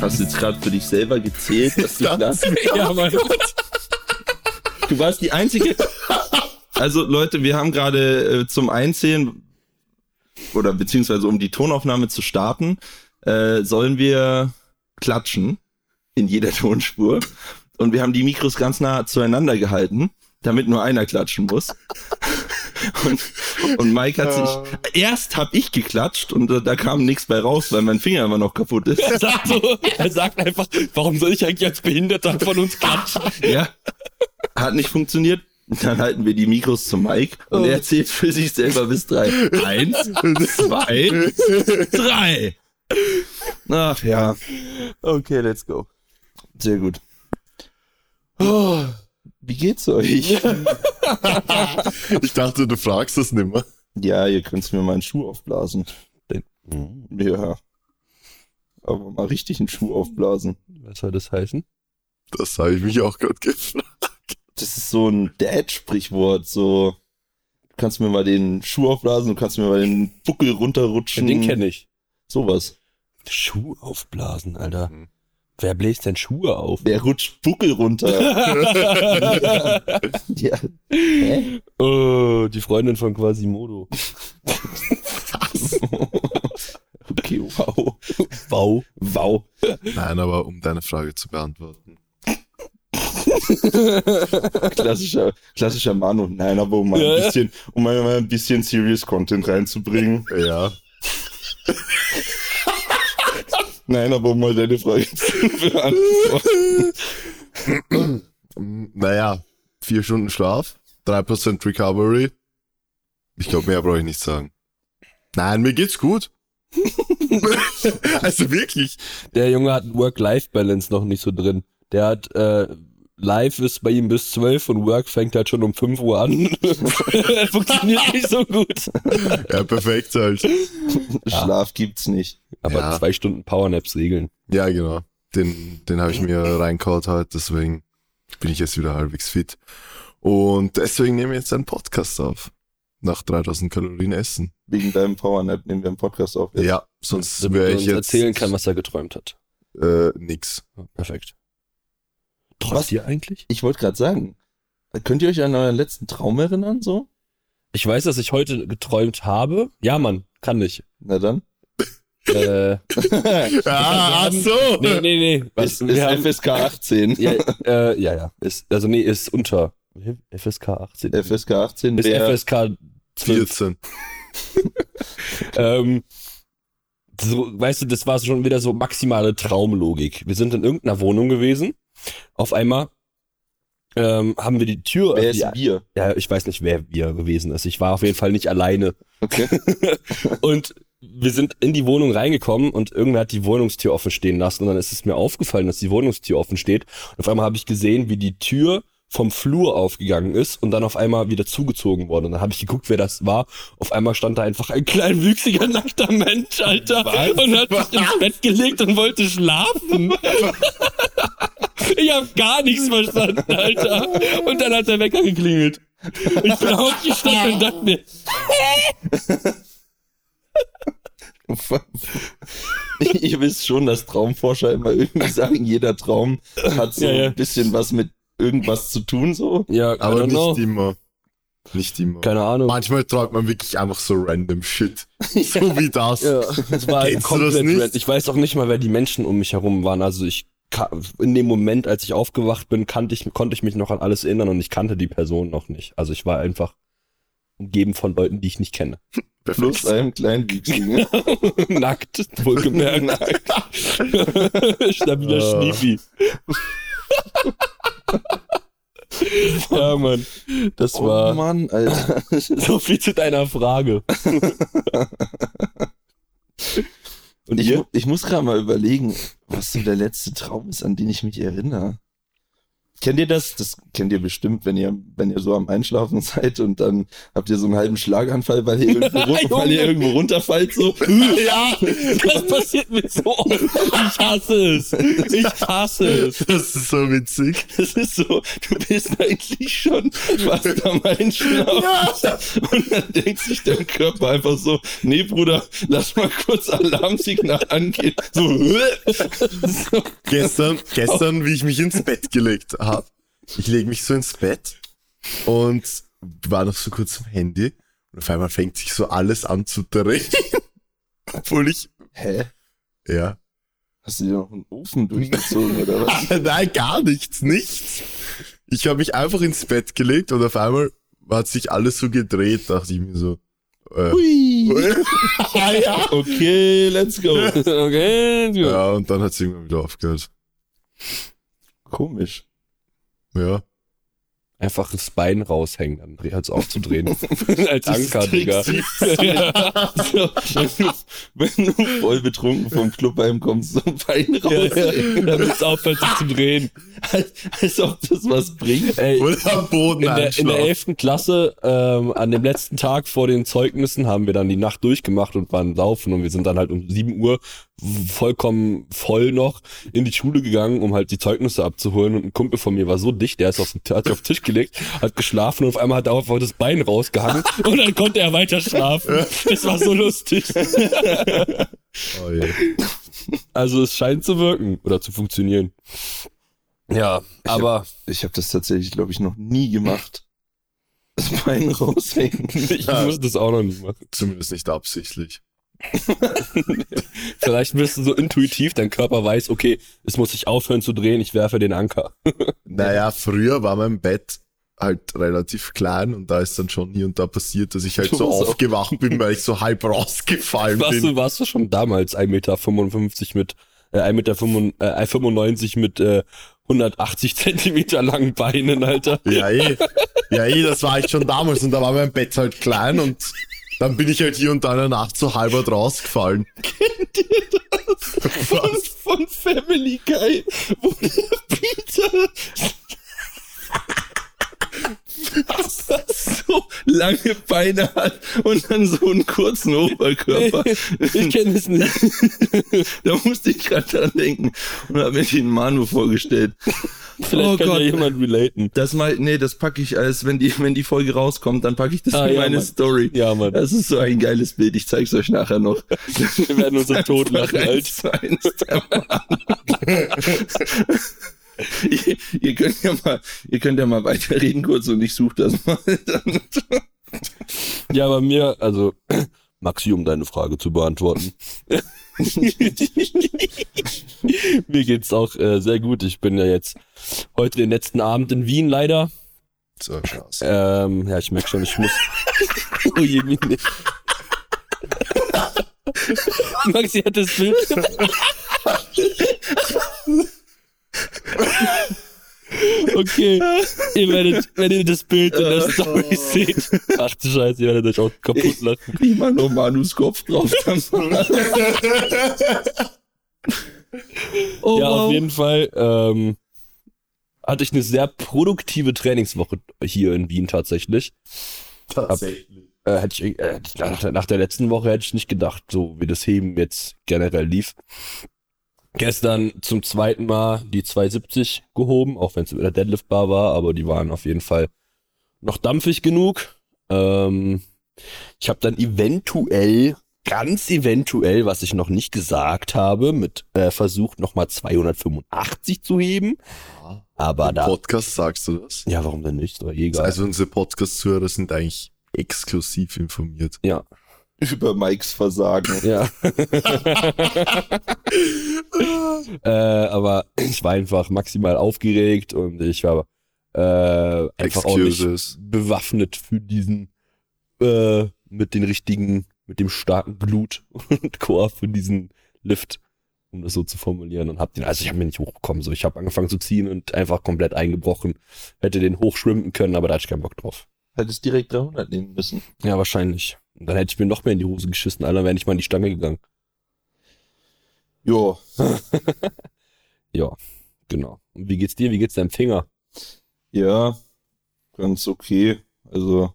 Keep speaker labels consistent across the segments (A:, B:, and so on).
A: Hast du jetzt gerade für dich selber gezählt, dass du
B: Das
A: klatschen?
C: Ja, Mann.
A: Du warst die einzige. Also Leute, wir haben gerade äh, zum Einzählen oder beziehungsweise um die Tonaufnahme zu starten, äh, sollen wir klatschen in jeder Tonspur. Und wir haben die Mikros ganz nah zueinander gehalten, damit nur einer klatschen muss. Und, und Mike hat sich. Erst hab ich geklatscht und äh, da kam nichts bei raus, weil mein Finger immer noch kaputt ist.
C: Er sagt, so, er sagt einfach, warum soll ich eigentlich als Behinderter von uns klatschen?
A: Ja. Hat nicht funktioniert. Dann halten wir die Mikros zum Mike und er zählt für sich selber bis drei. Eins, zwei, drei. Ach ja,
C: Okay, let's go.
A: sehr gut. Oh, wie geht's euch?
B: Ich dachte, du fragst das nimmer.
A: Ja, ihr könnt mir meinen Schuh aufblasen. Ja. Aber mal richtig einen Schuh aufblasen.
C: Was soll das heißen?
B: Das habe ich mich auch gerade gefragt.
A: Das ist so ein Dad-Sprichwort, so. Du kannst mir mal den Schuh aufblasen, du kannst mir mal den Buckel runterrutschen.
C: Den kenne ich.
A: Sowas.
C: Schuh aufblasen, Alter.
B: Mhm.
C: Wer bläst denn Schuhe auf?
A: Der rutscht Buckel runter. ja. Hä?
C: oh, die Freundin von Quasimodo.
A: Okay, wow.
C: Wow.
A: Wow.
B: Nein, aber um deine Frage zu beantworten.
A: Klassischer, klassischer Manu. Nein, aber um mal
C: Ja,
A: ein bisschen, um mal ein bisschen Serious Content reinzubringen.
B: Ja.
A: Nein, aber um mal deine Frage zu beantworten.
B: Naja, vier Stunden Schlaf, 3% Recovery. Ich glaube, mehr brauche ich nicht sagen. Nein, mir geht's gut. also wirklich.
C: Der Junge hat Work-Life-Balance noch nicht so drin. Der hat, äh, Live ist bei ihm bis 12 und Work fängt halt schon um 5 Uhr an. Funktioniert nicht so gut.
B: Ja, perfekt halt.
A: Schlaf gibt's nicht.
C: Aber
B: Ja.
C: zwei Stunden Powernaps regeln.
B: Ja, genau. Den, den habe ich mir reinkaut halt, deswegen bin ich jetzt wieder halbwegs fit. Und deswegen nehme ich jetzt einen Podcast auf. Nach 3000 Kalorien essen.
A: Wegen deinem Powernap nehmen wir einen Podcast auf.
B: Ja, sonst wäre
C: er
B: ich
C: uns
B: jetzt
C: erzählen kann, was er geträumt hat.
B: äh, nix.
C: Ja, Perfekt.
A: Was?
C: Träumt ihr eigentlich?
A: Ich wollte gerade sagen, könnt ihr euch an euren letzten Traum erinnern, so?
C: Ich weiß, dass ich heute geträumt habe. Ja, Mann, kann ich.
A: Na dann.
C: Äh,
B: Ah, ach so.
C: nee, nee, nee. Was,
A: Ist, ist
C: haben,
A: FSK 18.
C: ja, äh, ja, ja. Ist, also nee, ist unter FSK 18.
A: FSK 18
C: ist
A: wäre
C: FSK 12.
B: 14.
C: Ähm, so, weißt du, das war schon wieder so maximale Traumlogik. Wir sind in irgendeiner Wohnung gewesen. Auf einmal ähm, haben wir die Tür.
A: Wer
C: die,
A: ist wir?
C: ja, ich weiß nicht, wer wir gewesen ist. Ich war auf jeden Fall nicht alleine.
A: Okay.
C: Und wir sind in die Wohnung reingekommen und irgendwer hat die Wohnungstür offen stehen lassen. Und dann ist es mir aufgefallen, dass die Wohnungstür offen steht. Und auf einmal habe ich gesehen, wie die Tür vom Flur aufgegangen ist und dann auf einmal wieder zugezogen wurde. Und dann habe ich geguckt, wer das war. Auf einmal stand da einfach ein kleinwüchsiger, nackter Mensch, Alter. Und hat sich ins Bett gelegt und wollte schlafen. ich habe gar nichts verstanden, Alter. Und dann hat der Wecker geklingelt. Ich bin aufgestanden und dachte mir,
A: Ihr wisst schon, dass Traumforscher immer irgendwie sagen, jeder Traum hat so
C: Ja, ja.
A: ein bisschen was mit irgendwas zu tun, so.
C: ja,
B: Aber
C: know.
B: nicht immer. Nicht immer.
C: Keine Ahnung.
B: Manchmal träumt man wirklich einfach so random Shit. So wie das.
C: Ja, das war
B: Kennst du
C: komplett
B: das nicht?
C: random. Ich weiß auch nicht mal, wer die Menschen um mich herum waren. Also ich in dem Moment, als ich aufgewacht bin, kannte ich, konnte ich mich noch an alles erinnern und ich kannte die Person noch nicht. Also ich war einfach umgeben von Leuten, die ich nicht kenne.
A: Plus einem Kleinwüchsigen.
C: Nackt, wohlgemerkt. Stabiler
B: Ah.
C: Schniefi. ja, Mann. Das
A: Oh
C: war
A: Mann, Alter.
C: so viel zu deiner Frage. Und
A: Ich, ich muss gerade mal überlegen, was so der letzte Traum ist, an den ich mich erinnere. Kennt ihr das? Das kennt ihr bestimmt, wenn ihr, wenn ihr so am Einschlafen seid und dann habt ihr so einen halben Schlaganfall, weil ihr irgendwo, weil ihr irgendwo runterfallt, so.
C: ja, das passiert mir so oft. Ich hasse es. Ich hasse es.
B: Das ist so witzig.
A: Das ist so, du bist eigentlich schon fast am Einschlafen. Und dann denkt sich dein Körper einfach so, nee, Bruder, lass mal kurz Alarmsignal angehen. So, so.
B: Gestern, gestern, wie ich mich ins Bett gelegt habe. Ich lege mich so ins Bett und war noch so kurz am Handy und auf einmal fängt sich so alles an zu drehen. Obwohl ich,
A: Hä?
B: ja.
A: Hast du dir noch einen Ofen durchgezogen oder was?
B: Nein, gar nichts, nichts. Ich habe mich einfach ins Bett gelegt und auf einmal hat sich alles so gedreht, dachte ich mir so. Äh,
A: Hui.
B: ah, ja.
A: Okay, let's go.
C: Okay, ja.
B: ja, und dann hat es irgendwann wieder aufgehört.
A: Komisch.
B: Ja.
C: Einfach das Bein raushängen, dann hört es auf zu drehen. Als Anker, Digga.
A: So, wenn, du, wenn du voll betrunken vom Club heimkommst, so ein Bein
C: Ja,
A: raus.
C: ja. Damit es aufhört sich zu drehen.
A: Als, als ob das was bringt.
C: Ey,
B: Oder am Boden
C: in der, in der
B: einschlafen.
C: 11. Klasse, ähm, an dem letzten Tag vor den Zeugnissen, haben wir dann die Nacht durchgemacht und waren laufen und wir sind dann halt um 7 Uhr vollkommen voll noch in die Schule gegangen, um halt die Zeugnisse abzuholen und ein Kumpel von mir war so dicht, der ist auf hat sich auf den Tisch gelegt, hat geschlafen und auf einmal hat er einfach das Bein rausgehangen und dann konnte er weiter schlafen. Das war so lustig.
B: Oh, je.
C: Also es scheint zu wirken oder zu funktionieren. Ja, aber
A: Ich habe das tatsächlich, glaube ich, noch nie gemacht. Das Bein raushängen.
C: ich muss das auch noch nicht machen.
B: Zumindest nicht absichtlich.
C: Vielleicht bist du so intuitiv, dein Körper weiß, okay, es muss sich aufhören zu drehen, ich werfe den Anker.
B: Naja, früher war mein Bett halt relativ klein und da ist dann schon hier und da passiert, dass ich halt so
C: bist auch-
B: aufgewacht bin, weil ich so halb rausgefallen
C: Warst
B: bin.
C: du, warst du schon damals 1,55 Meter mit, äh, 1,95 Meter äh, 95 mit äh, 180 Zentimeter langen Beinen, Alter?
B: Ja, eh. Ja, eh, das war ich schon damals und da war mein Bett halt klein und dann bin ich halt hier und da in der Nacht so halbert rausgefallen.
A: Von, von Family Guy, wo der Peter so lange Beine hat und dann so einen kurzen Oberkörper.
C: Ich kenne es nicht.
A: da musste ich gerade dran denken und habe mir den Manu vorgestellt.
C: Vielleicht
A: Oh
C: kann
A: Gott.
C: ja jemand relaten.
A: Das mal, nee, das packe ich als, wenn die, wenn die Folge rauskommt, dann packe ich das
C: Ah,
A: in
C: ja,
A: meine
C: Mann.
A: Story.
C: Ja, Mann.
A: Das ist so ein geiles Bild. Ich zeig's euch nachher noch.
C: Wir werden uns Tod lachen, Alter.
A: eins eins. Ihr, ihr könnt ja mal, ihr könnt ja mal weiterreden kurz und ich suche das mal.
C: Ja, bei mir, also, Maxi, um deine Frage zu beantworten. Mir geht's auch äh, sehr gut. Ich bin ja jetzt heute den letzten Abend in Wien leider.
B: So krass.
C: Ähm, ja, ich merke schon, ich muss. oh je, Mine. Maxi hat das Bild. Okay, ihr werdet, wenn ihr das Bild in der Story seht, ach du Scheiße, ihr werdet euch auch kaputt lachen.
A: Ich mach noch Manus Kopf drauf. Oh,
C: ja, auf
A: wow.
C: jeden Fall ähm, hatte ich eine sehr produktive Trainingswoche hier in Wien tatsächlich.
B: Tatsächlich.
C: Äh, hätte ich, äh, ich nach, nach der letzten Woche hätte ich nicht gedacht, so wie das Heben jetzt generell lief. Gestern zum zweiten Mal die 270 gehoben, auch wenn es mit der Deadlift-Bar war, aber die waren auf jeden Fall noch dampfig genug. Ähm, ich habe dann eventuell, ganz eventuell, was ich noch nicht gesagt habe, mit äh, versucht nochmal 285 zu heben. Aber
B: Im
C: da.
B: Podcast sagst du das?
C: Ja, warum denn nicht? Ist doch eh egal.
B: Also unsere Podcast-Zuhörer sind eigentlich exklusiv informiert.
C: ja,
A: Über Mikes Versagen.
C: ja. äh, aber ich war einfach maximal aufgeregt und ich war äh, einfach auch nicht bewaffnet für diesen äh, mit den richtigen, mit dem starken Blut und Chor für diesen Lift, um das so zu formulieren und hab den, also ich habe mir nicht hochbekommen, so ich habe angefangen zu ziehen und einfach komplett eingebrochen, hätte den hochschwimmen können, aber da hatte ich keinen Bock drauf.
A: Hättest direkt 300 nehmen müssen.
C: Ja, wahrscheinlich. Dann hätte ich mir noch mehr in die Hose geschissen, Alter, wäre nicht mal in die Stange gegangen.
A: Jo.
C: Ja, genau. Und wie geht's dir? Wie geht's deinem Finger?
A: Ja, ganz okay. Also,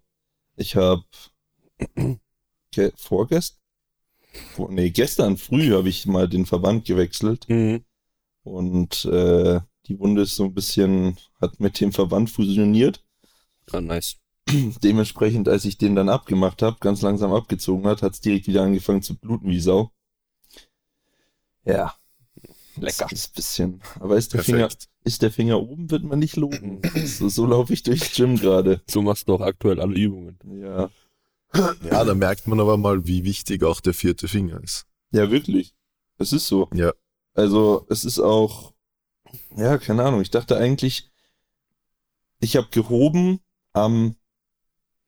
A: ich habe ge vorgestern, vor, nee, gestern früh habe ich mal den Verband gewechselt
C: Mhm.
A: und äh, die Wunde ist so ein bisschen, hat mit dem Verband fusioniert.
C: Ah, nice.
A: Dementsprechend, als ich den dann abgemacht habe, ganz langsam abgezogen hat, hat es direkt wieder angefangen zu bluten wie Sau. Ja.
C: Lecker.
A: Das ist ein bisschen. Aber ist der Finger, ist der Finger oben, wird man nicht loben. So, so laufe ich durchs Gym gerade.
C: So machst du auch aktuell alle Übungen.
A: Ja.
B: Ja, da merkt man aber mal, wie wichtig auch der vierte Finger ist.
A: Ja, wirklich. Es ist so.
B: Ja.
A: Also, es ist auch, ja, keine Ahnung. Ich dachte eigentlich, ich habe gehoben am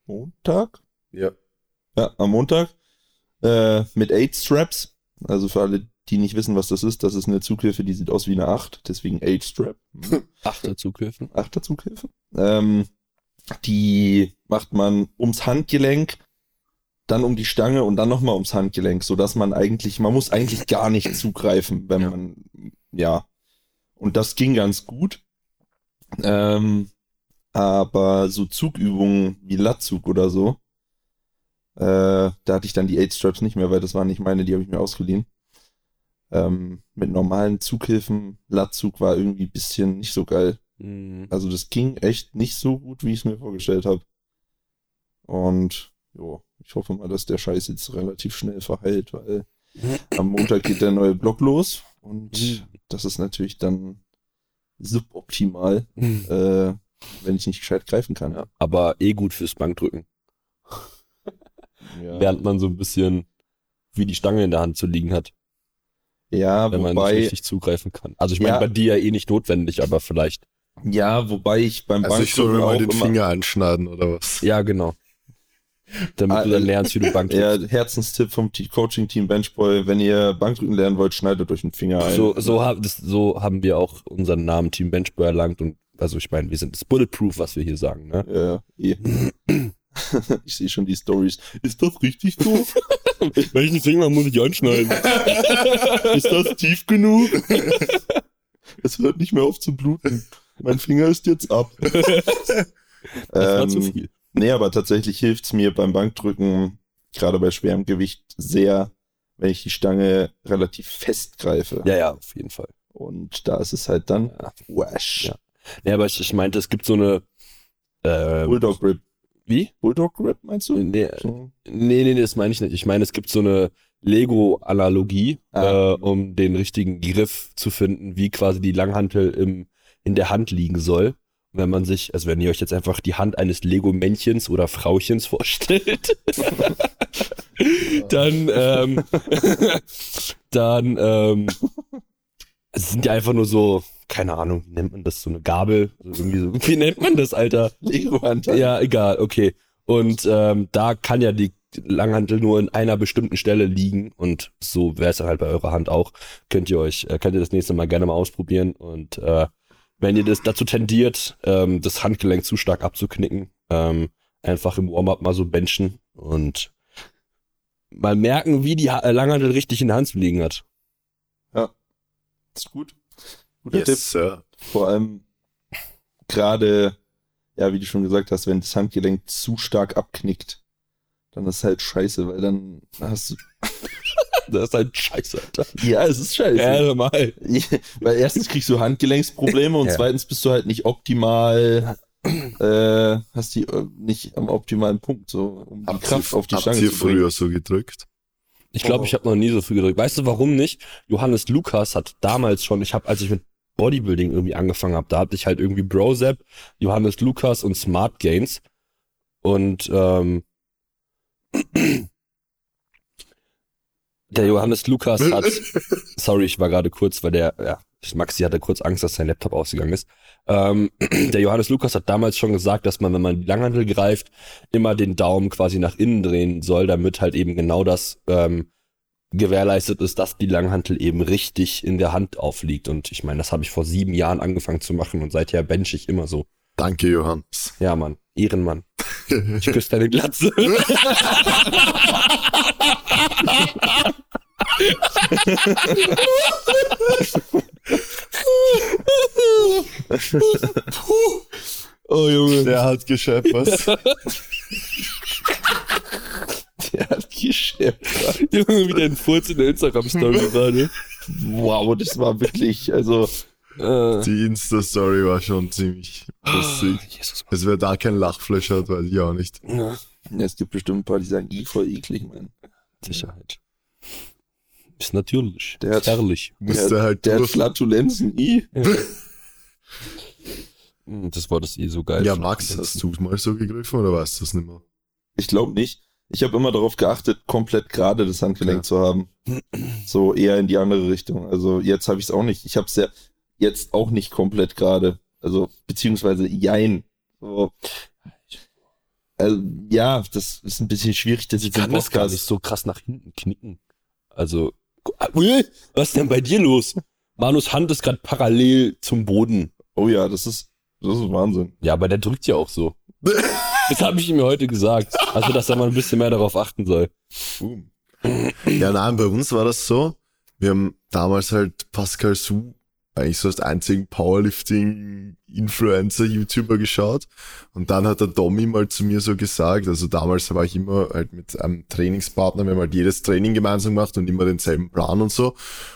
A: Montag.
B: Ja.
A: Ja, am Montag. Äh, mit Eight Straps. Also für alle, die nicht wissen, was das ist, das ist eine Zughilfe, die sieht aus wie eine 8, deswegen Eight Strap.
C: Achter Zughilfen.
A: Achter Zughilfe. Ähm, die macht man ums Handgelenk, dann um die Stange und dann nochmal ums Handgelenk, sodass man eigentlich, man muss eigentlich gar nicht zugreifen, wenn
B: Ja.
A: man, ja. Und das ging ganz gut. Ähm, aber so Zugübungen wie Latzug oder so, äh, da hatte ich dann die Eight Straps nicht mehr, weil das waren nicht meine, die habe ich mir ausgeliehen. Ähm, mit normalen Zughilfen, Latzug war irgendwie ein bisschen nicht so geil.
C: Mhm.
A: Also das ging echt nicht so gut, wie ich es mir vorgestellt habe. Und jo, ich hoffe mal, dass der Scheiß jetzt relativ schnell verheilt, weil am Montag geht der neue Block los und
C: Mhm.
A: das ist natürlich dann suboptimal,
C: Mhm.
A: äh, wenn ich nicht gescheit greifen kann.
C: Ja, aber eh gut fürs Bankdrücken.
A: Ja,
C: Lernt man so ein bisschen, wie die Stange in der Hand zu liegen hat,
A: ja
C: wenn man nicht
A: wobei,
C: richtig zugreifen kann. Also ich meine,
A: Ja.
C: bei dir ja eh nicht notwendig, aber vielleicht.
A: ja, wobei ich beim
B: Also ich soll mir
A: Bankdrücken
B: mal den Finger anschneiden oder was?
C: Ja, genau. Damit
A: Ah,
C: du dann
A: äh,
C: lernst, wie du Bank
A: ja,
C: drückst.
A: Herzenstipp vom Coaching-Team Benchboy, wenn ihr Bankdrücken lernen wollt, schneidet euch den Finger ein.
C: So, so, hab, das, so haben wir auch unseren Namen Team Benchboy erlangt und also ich meine, wir sind das Bulletproof, was wir hier sagen, ne?
A: Ja, eh. ich sehe schon die Stories. Ist das richtig so?
C: Welchen Finger muss ich anschneiden?
A: ist das tief genug? es hört nicht mehr auf zu bluten. Mein Finger ist jetzt ab.
C: Das war zu
A: Ähm,
C: viel.
A: Nee, aber tatsächlich hilft's mir beim Bankdrücken, gerade bei schwerem Gewicht, sehr, wenn ich die Stange relativ fest greife.
C: Ja, ja, auf jeden Fall.
A: Und da ist es halt dann
C: Ja.
A: wash.
C: Ja. Nee, aber ich, ich meinte, es gibt so eine äh,
A: Bulldog Grip.
C: wie?
A: Bulldog Grip, meinst du?
C: Nee,
A: So.
C: nee, nee, das meine ich nicht. Ich meine, es gibt so eine Lego-Analogie,
A: Ah.
C: äh, um den richtigen Griff zu finden, wie quasi die Langhantel im, in der Hand liegen soll. Wenn man sich, also wenn ihr euch jetzt einfach die Hand eines Lego-Männchens oder Frauchens vorstellt, dann, ähm, dann, ähm, es sind ja einfach nur so, keine Ahnung, wie nennt man das, so eine Gabel, also irgendwie so, wie nennt man das, Alter?
A: Lego-Hand.
C: Ja, egal, okay. Und ähm, da kann ja die Langhantel nur in einer bestimmten Stelle liegen und so wäre es dann halt bei eurer Hand auch. Könnt ihr euch, äh, könnt ihr das nächste Mal gerne mal ausprobieren und äh, wenn ihr das dazu tendiert, ähm, das Handgelenk zu stark abzuknicken, ähm, einfach im Warm-up mal so benchen und mal merken, wie die ha Langhantel richtig in der Hand zu liegen hat.
A: Ist gut. Guter Tipp.
B: Yes, Sir.
A: Vor allem gerade, ja, wie du schon gesagt hast, wenn das Handgelenk zu stark abknickt, dann ist halt scheiße, weil dann hast du.
C: Das ist halt scheiße, Alter.
A: Ja, es ist scheiße.
C: Ja, mal.
A: weil erstens kriegst du Handgelenksprobleme und
C: Ja.
A: zweitens bist du halt nicht optimal, äh, hast die äh, nicht am optimalen Punkt, so um die
B: Habt
A: Kraft auf die
B: habt
A: Stange
B: ihr
A: zu bringen.
B: früher so gedrückt?
C: Ich glaube,
A: Oh.
C: ich habe noch nie so viel gedrückt. Weißt du, warum nicht? Johannes Lukas hat damals schon, ich habe, als ich mit Bodybuilding irgendwie angefangen habe, da hatte ich halt irgendwie Brozap, Johannes Lukas und Smart Gains. Und ähm, der Johannes Lukas hat, sorry, ich war gerade kurz, weil der, ja, Maxi hatte kurz Angst, dass sein Laptop ausgegangen ist. Ähm, der Johannes Lukas hat damals schon gesagt, dass man, wenn man die Langhandel greift, immer den Daumen quasi nach innen drehen soll, damit halt eben genau das ähm, gewährleistet ist, dass die Langhantel eben richtig in der Hand aufliegt. Und ich meine, das habe ich vor sieben Jahren angefangen zu machen und seither bench ich immer so.
B: Danke, Johannes.
C: Ja, Mann, Ehrenmann. Ich küsse deine Glatze. Oh Junge.
B: Der hat gescheppert.
A: Der hat gescheppert.
C: Junge, wieder ein Furz in der Instagram-Story gerade.
A: Wow, das war wirklich, also,
C: Äh,
B: Die Insta-Story war schon ziemlich lustig.
C: Jesus.
B: Also wer da kein Lachflash hat, weiß ich auch nicht.
C: Ja,
A: es gibt bestimmt ein paar, die sagen, i, voll eklig, Mann.
C: Sicherheit. Ist natürlich.
A: Der hat-
C: ist herrlich.
B: Musste halt
A: Der hat. Flatulenzen, i.
C: Hm, Das war das eh so geil.
B: Ja, Max, hast du mal so gegriffen oder weißt du das nicht mehr?
A: Ich glaube nicht. Ich habe immer darauf geachtet, komplett gerade das Handgelenk
B: Ja.
A: zu haben. So eher in die andere Richtung. Also jetzt habe ich es auch nicht. Ich habe es ja jetzt auch nicht komplett gerade. Also beziehungsweise jein. So. Also, ja, das ist ein bisschen schwierig, dass ich
C: Ich kann
A: den
C: das gar nicht
A: Podcast.
C: so krass nach hinten knicken. Also, was ist denn bei dir los? Manus Hand ist gerade parallel zum Boden.
A: Oh ja, das ist das ist Wahnsinn.
C: Ja, aber der drückt ja auch so. Das habe ich ihm ja heute gesagt. Also, dass er mal ein bisschen mehr darauf achten soll.
A: Boom.
B: Ja, nein, bei uns war das so. Wir haben damals halt Pascal Su eigentlich so als einzigen Powerlifting-Influencer-YouTuber geschaut. Und dann hat der Domi mal zu mir so gesagt, also damals war ich immer halt mit einem Trainingspartner, wir haben halt jedes Training gemeinsam gemacht und immer denselben Plan und so.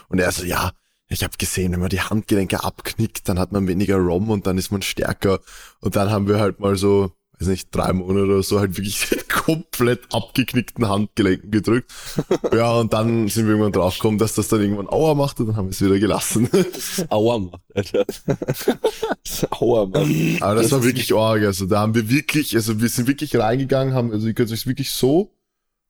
B: Und er so, ja, ich habe gesehen, wenn man die Handgelenke abknickt, dann hat man weniger ROM und dann ist man stärker. Und dann haben wir halt mal so, weiß nicht, drei Monate oder so halt wirklich komplett abgeknickten Handgelenken gedrückt. Ja, und dann sind wir irgendwann draufgekommen, dass das dann irgendwann Aua macht und dann haben wir es wieder gelassen.
C: Aua macht, Alter.
A: Aua, Mann.
B: Aber das,
A: Das
B: war wirklich arg. Also da haben wir wirklich, also wir sind wirklich reingegangen, haben, also ihr könnt euch wirklich so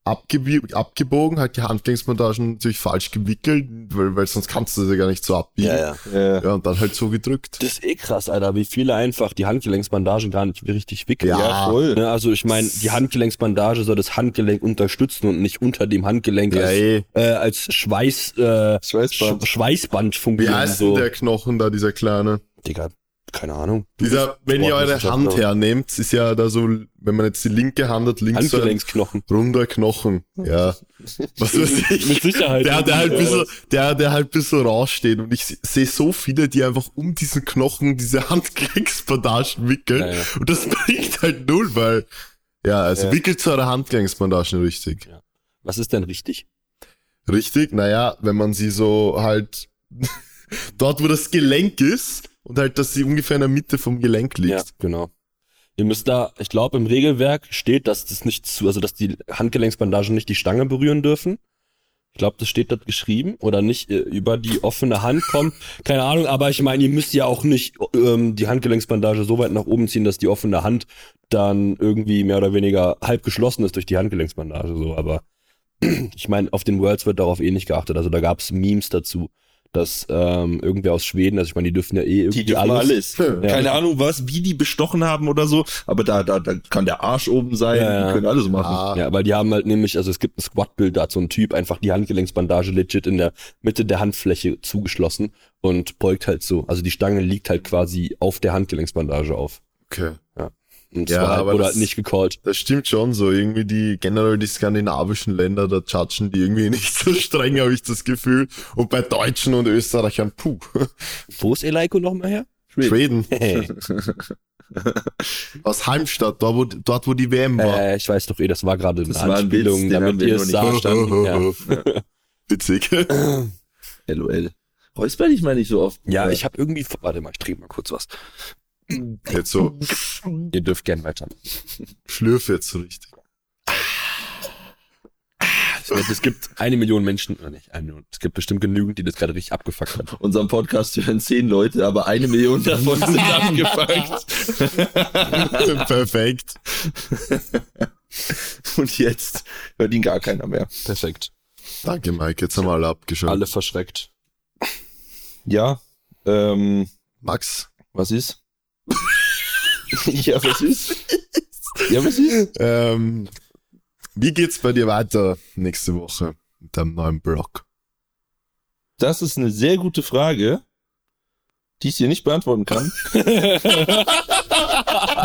B: abgebi- abgebogen, halt die Handgelenksbandagen natürlich falsch gewickelt, weil, weil sonst kannst du das ja gar nicht so abbiegen.
C: ja.
A: Äh,
B: Ja, und dann halt so gedrückt.
C: Das ist eh krass, Alter, wie viele einfach die Handgelenksbandagen gar nicht richtig wickeln.
B: Ja,
A: ja, voll.
C: Ne, also ich meine, die Handgelenksbandage soll das Handgelenk unterstützen und nicht unter dem Handgelenk
B: Ja,
C: als,
B: eh.
C: äh, als Schweiß, äh,
A: Schweißband.
C: Sch Schweißband
B: Wie
C: fungieren.
B: heißt
C: so.
B: denn der Knochen da, dieser kleine?
C: Digga, keine Ahnung.
B: Dieser, wenn ihr eure Hand hernehmt, ist ja da so, wenn man jetzt die linke Hand hat, links so ein runder Knochen. Ja. Was weiß ich.
C: Mit Sicherheit.
B: Der, der halt
C: Ja.
B: bisschen, der, der halt bisschen raussteht. Und ich sehe so viele, die einfach um diesen Knochen diese Handgelenksbandagen wickeln.
C: Ja, ja.
B: Und das bringt halt null, weil, ja, also
C: Ja.
B: wickelt zu eurer Handgelenksbandagen richtig.
C: Was ist denn richtig?
B: Richtig? Naja, wenn man sie so halt dort, wo das Gelenk ist und halt, dass sie ungefähr in der Mitte vom Gelenk liegt.
C: Ja, genau. Ihr müsst da, ich glaube, im Regelwerk steht, dass das nicht zu, also dass die Handgelenksbandagen nicht die Stange berühren dürfen. Ich glaube, das steht dort geschrieben oder nicht äh, über die offene Hand kommen. Keine Ahnung, aber ich meine, ihr müsst ja auch nicht ähm, die Handgelenksbandage so weit nach oben ziehen, dass die offene Hand dann irgendwie mehr oder weniger halb geschlossen ist durch die Handgelenksbandage. So, aber ich meine, auf den Worlds wird darauf eh nicht geachtet. Also da gab es Memes dazu, dass ähm, irgendwer aus Schweden, also ich meine, die dürfen ja eh irgendwie
A: Die dürfen alles.
B: Ja.
A: Keine Ahnung was, wie die bestochen haben oder so, aber da, da, da kann der Arsch oben sein,
C: Ja, ja.
A: die können alles machen.
B: Ah,
C: Ja, weil die haben halt nämlich, also es gibt ein Squat-Bild, da hat so ein Typ einfach die Handgelenksbandage legit in der Mitte der Handfläche zugeschlossen und beugt halt so. Also die Stange liegt halt quasi auf der Handgelenksbandage auf.
B: okay.
C: Und
B: Ja,
C: ja,
B: aber
C: wurde
B: das-
C: halt nicht gecallt.
B: Das stimmt schon so. Irgendwie die, generell die skandinavischen Länder, da judgen die irgendwie nicht so streng, habe ich das Gefühl. Und bei Deutschen und Österreichern, puh,
C: Wo ist Eleiko nochmal her?
B: Schweden.
C: Hey.
B: Aus Halmstadt, dort wo, dort, wo die WM war.
C: äh, ich weiß doch eh, das war gerade eine
A: Das war ein Witz,
C: Anspielung, damit ihr es da standen. Ja.
B: Witzig.
A: LOL. Räusper dich mal nicht so oft.
C: ja, ich habe irgendwie, warte mal, ich trinke mal kurz was.
B: Jetzt so,
C: Ihr dürft gern weiter.
B: schlürf jetzt so richtig.
C: Es gibt eine Million Menschen, oder nicht, eine Million, es gibt bestimmt genügend, die das gerade richtig abgefuckt haben.
A: Unseren Podcast hören zehn Leute, aber eine Million davon sind abgefuckt.
B: Perfekt.
A: Und jetzt hört ihn gar keiner mehr.
C: Perfekt.
B: Danke, Mike. Jetzt haben wir alle abgeschaut.
C: Alle verschreckt.
A: Ja, ähm,
B: Max,
A: was ist? ja, was ist? Ja, was ist?
B: ähm, wie geht's bei dir weiter nächste Woche mit deinem neuen Blog?
A: Das ist eine sehr gute Frage, die ich dir nicht beantworten kann,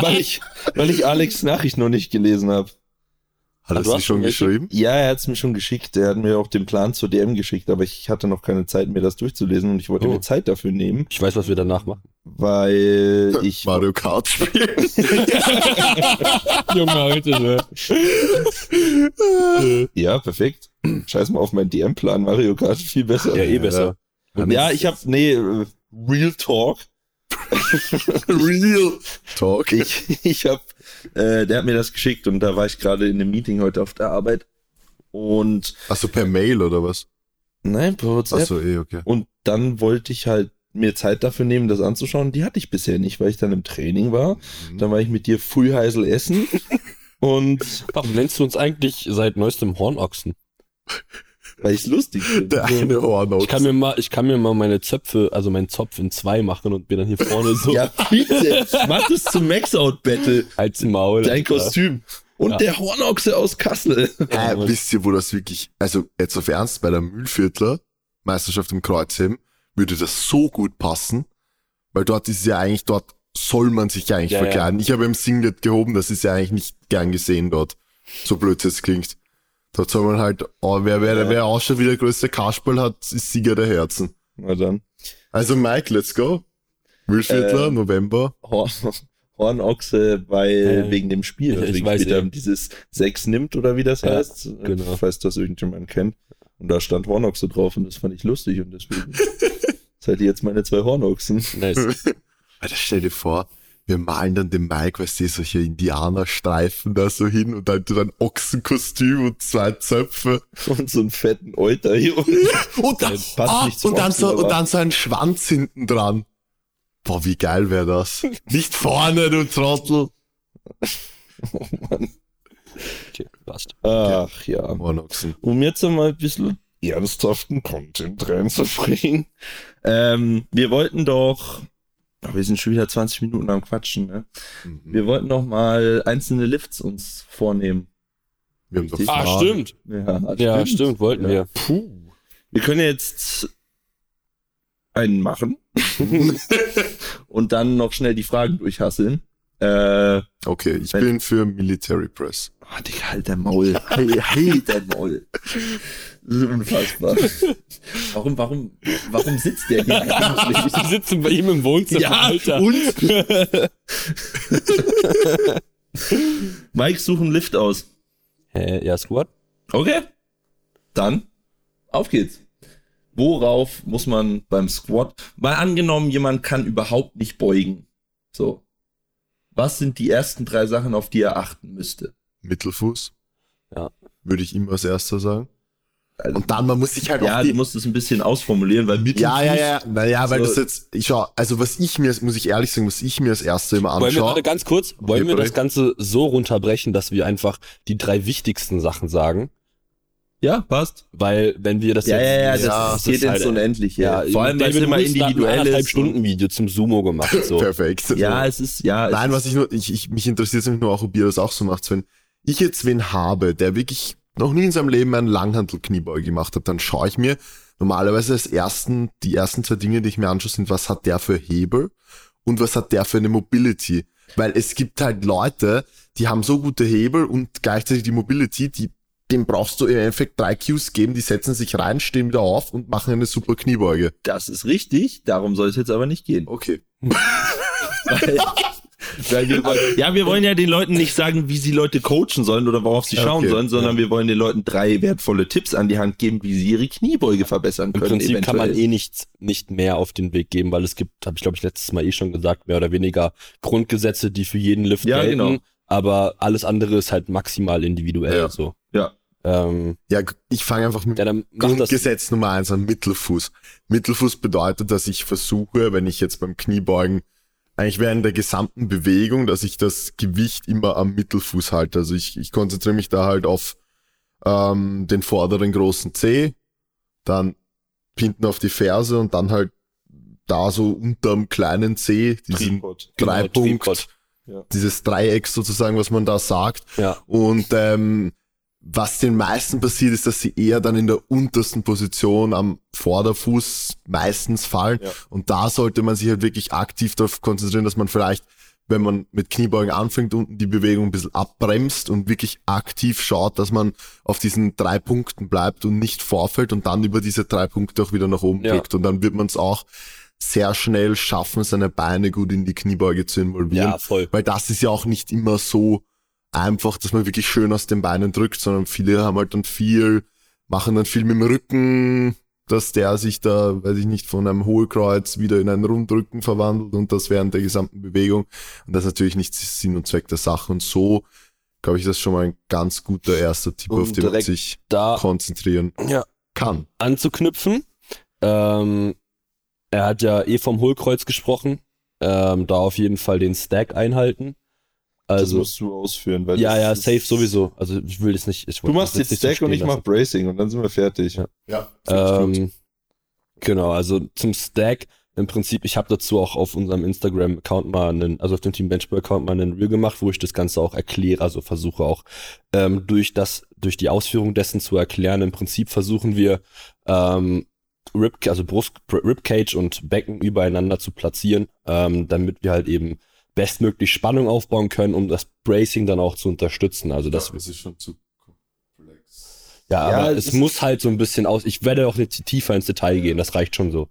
A: weil ich, weil ich Alex Nachricht noch nicht gelesen habe.
B: Hat
C: Ah,
B: er
C: hast
B: schon geschrieben?
A: Ja, er hat es mir schon geschickt. Er hat mir auch den Plan zur DM geschickt, aber ich hatte noch keine Zeit, mir das durchzulesen und ich wollte
C: Oh.
A: mir Zeit dafür nehmen,
C: Ich weiß, was wir danach machen.
A: weil ich.
B: Mario Kart spielen.
C: Junge, heute, ne?
A: Ja, perfekt. Scheiß mal auf meinen DM-Plan, Mario Kart, viel besser.
C: Ja, eh besser.
A: Ja, ich hab, nee, äh, Real Talk.
B: Real Talk.
A: Ich, ich hab, äh, der hat mir das geschickt und da war ich gerade in einem Meeting heute auf der Arbeit. Und
B: Achso, per Mail oder was?
A: nein, per WhatsApp.
B: Achso, eh, okay.
A: Und dann wollte ich halt mir Zeit dafür nehmen, das anzuschauen. Die hatte ich bisher nicht, weil ich dann im Training war.
B: Mhm.
A: Dann war ich mit dir Frühheisel essen. und
C: Warum nennst du uns eigentlich seit neuestem Hornochsen?
A: Weil ich es lustig finde.
B: Der eine Hornochs.
C: Ich kann mir mal, ich kann mir mal meine Zöpfe, also meinen Zopf in zwei machen und mir dann hier vorne so
A: Ja, bitte. Mach das zum Max-Out-Battle.
C: als Maul.
A: Dein Kostüm. Und
C: Ja.
A: der Hornochse aus Kassel.
B: Äh, wisst ihr, wo das wirklich, also jetzt auf Ernst, bei der Mühlviertler Meisterschaft im Kreuzheben würde das so gut passen, weil dort ist ja eigentlich, dort soll man sich ja eigentlich
C: Ja, ja.
B: verkleiden. Ich habe im Singlet gehoben, das ist ja eigentlich nicht gern gesehen dort. So blöd es jetzt klingt. Dort soll man halt, oh, wer, wer,
A: Ja.
B: wer ausschaut wie der größte Kasperl hat, ist Sieger der Herzen.
A: Na dann.
B: Also Mike, let's go. Mühlviertler,
A: Äh,
B: November.
A: Hor Hornochse, weil
C: Äh,
A: wegen dem Spiel,
C: ich-
A: was
C: ich weiß
A: haben, dieses Sechs nimmt oder wie das
C: Ja,
A: heißt,
C: genau.
A: falls das irgendjemand kennt. Und da stand Hornochse drauf und das fand ich lustig und deswegen seid ihr jetzt meine zwei Hornochsen.
C: Nice.
B: Alter, stell dir vor, wir malen dann den Mike, weißt du, solche Indianerstreifen da so hin und dann ein Ochsenkostüm und zwei Zöpfe.
A: Und so einen fetten Euter hier unten.
B: Und dann,
A: passt
B: ah,
A: nicht zum
B: und, dann so, und dann so ein Schwanz hinten dran. Boah, wie geil wäre das? Nicht vorne, du Trottel.
A: Oh Mann.
C: Okay, passt.
A: Ach ja.
B: Hornochsen.
A: Um jetzt mal ein bisschen ernsthaften Content reinzubringen. Ähm, wir wollten doch, oh, wir sind schon wieder 20 Minuten am Quatschen, ne?
B: Mhm.
A: Wir wollten noch mal einzelne Lifts uns vornehmen.
B: Wir haben doch
C: Ah,
B: Fragen.
C: stimmt.
A: Ja,
C: Ja, stimmt, wollten
A: Ja.
C: wir. Puh.
A: Wir können jetzt einen machen und dann noch schnell die Fragen durchhasseln. Äh,
B: Okay, ich
A: Wenn-
B: bin für Military Press.
A: oh, Digga, halt dein Maul. Halt, halt dein Maul. Das ist unfassbar. Warum, warum, warum sitzt der hier eigentlich?
C: Wir sitzen bei ihm im Wohnzimmer,
A: Ja,
C: Alter.
A: und? Mike, such einen Lift aus.
C: Hä, ja, Squad?
A: Okay. Dann, auf geht's. Worauf muss man beim Squat, mal angenommen, jemand kann überhaupt nicht beugen. So. Was sind die ersten drei Sachen, auf die er achten müsste?
B: Mittelfuß.
C: Ja.
B: Würde ich immer als erster sagen.
A: Also,
B: Und dann, man muss sich halt
A: ja,
B: auch
A: du
B: die,
A: musst es ein bisschen ausformulieren, weil Mittelfuß,
B: Ja, ja, ja. Naja, weil
A: So.
B: das jetzt, ich schau, also was ich mir, muss ich ehrlich sagen, was ich mir als erstes immer
C: Wollen wir
B: anschaue.
C: gerade ganz kurz, wollen wir das Ganze so runterbrechen, dass wir einfach die drei wichtigsten Sachen sagen?
A: ja, passt.
C: Weil, wenn wir das
A: Ja,
C: jetzt.
A: ja, ja, das,
B: Ja,
A: das geht
C: ist halt-
A: Unendliche.
C: Ja,
A: Vor allem, weil es
C: David
A: immer
C: ein
A: individuell
C: anderthalb
A: ist.
C: Stunden Video zum Sumo gemacht, so.
B: Perfekt.
A: Ja, es ist, ja, es
B: Nein,
A: ist,
B: was ich nur, ich, ich, mich interessiert nämlich nur auch, ob ihr das auch so macht. Wenn ich jetzt wen habe, der wirklich noch nie in seinem Leben einen Langhantel-Kniebeuge gemacht hat, dann schaue ich mir normalerweise als ersten, die ersten zwei Dinge, die ich mir anschaue, sind, was hat der für Hebel und was hat der für eine Mobility. Weil es gibt halt Leute, die haben so gute Hebel und gleichzeitig die Mobility, die dem brauchst du im Endeffekt drei Cues geben, die setzen sich rein, stehen wieder auf und machen eine super Kniebeuge.
A: das ist richtig, darum soll es jetzt aber nicht gehen.
B: Okay.
A: Weil, ja, wir wollen ja den Leuten nicht sagen, wie sie Leute coachen sollen oder worauf sie schauen
B: Okay,
A: sollen, sondern
B: ja.
A: wir wollen den Leuten drei wertvolle Tipps an die Hand geben, wie sie ihre Kniebeuge verbessern
C: Im
A: können.
C: Prinzip kann man
A: eventuell.
C: eh nichts, nicht mehr auf den Weg geben, weil es gibt, habe ich glaube ich letztes Mal eh schon gesagt, mehr oder weniger Grundgesetze, die für jeden Lift
A: Ja,
C: gelten.
A: genau.
C: Aber alles andere ist halt maximal individuell
B: Ja.
C: so.
A: Ja.
C: Ähm,
B: Ja, ich fange einfach mit
C: ja.
B: Grundgesetz Nummer eins an Mittelfuß. Mittelfuß bedeutet, dass ich versuche, wenn ich jetzt beim Kniebeugen, eigentlich während der gesamten Bewegung, dass ich das Gewicht immer am Mittelfuß halte. Also ich, ich konzentriere mich da halt auf ähm, den vorderen großen Zeh, dann hinten auf die Ferse und dann halt da so unterm kleinen Zeh, diesen
A: Tripod.
B: drei
C: Genau, Tripod.
B: dieses Dreieck sozusagen, was man da sagt.
C: Ja.
B: Und ähm, was den meisten passiert, ist, dass sie eher dann in der untersten Position am Vorderfuß meistens fallen.
A: Ja.
B: Und da sollte man sich halt wirklich aktiv darauf konzentrieren, dass man vielleicht wenn man mit Kniebeugen anfängt, unten die Bewegung ein bisschen abbremst und wirklich aktiv schaut, dass man auf diesen drei Punkten bleibt und nicht vorfällt und dann über diese drei Punkte auch wieder nach oben
C: Ja.
B: drückt. Und dann wird man es auch sehr schnell schaffen, seine Beine gut in die Kniebeuge zu involvieren.
C: Ja, voll.
B: Weil das ist ja auch nicht immer so einfach, dass man wirklich schön aus den Beinen drückt, sondern viele haben halt dann viel, machen dann viel mit dem Rücken, dass der sich da, weiß ich nicht, von einem Hohlkreuz wieder in einen Rundrücken verwandelt und das während der gesamten Bewegung. Und das ist natürlich nicht Sinn und Zweck der Sache. Und so, glaube ich, das ist schon mal ein ganz guter erster Tipp,
C: Um
B: auf den man sich
C: Da
B: konzentrieren
C: ja,
B: kann.
C: anzuknüpfen. Ähm, er hat ja eh vom Hohlkreuz gesprochen. Ähm, da auf jeden Fall den Stack einhalten.
A: Das
C: Also,
A: musst du ausführen. Weil
C: ja,
A: das
C: ja, safe sowieso. Also, ich will das nicht. Ich
A: Du machst
C: jetzt
A: Stack und ich mach Bracing und dann sind wir fertig.
C: Ja.
B: Ja.
C: Ähm, genau, also zum Stack im Prinzip, ich habe dazu auch auf unserem Instagram-Account mal einen, also auf dem Team Benchball-Account mal einen Reel gemacht, wo ich das Ganze auch erkläre, also versuche auch ähm, durch das, durch die Ausführung dessen zu erklären. Im Prinzip versuchen wir ähm, Rib, also Brust, Ribcage und Becken übereinander zu platzieren, ähm, damit wir halt eben bestmöglich Spannung aufbauen können, um das Bracing dann auch zu unterstützen. Also das
B: das ist schon zu komplex.
C: ja,
A: Ja,
C: aber
A: es
C: es muss halt so ein bisschen aus. Ich werde auch nicht tiefer ins Detail gehen, das reicht schon so.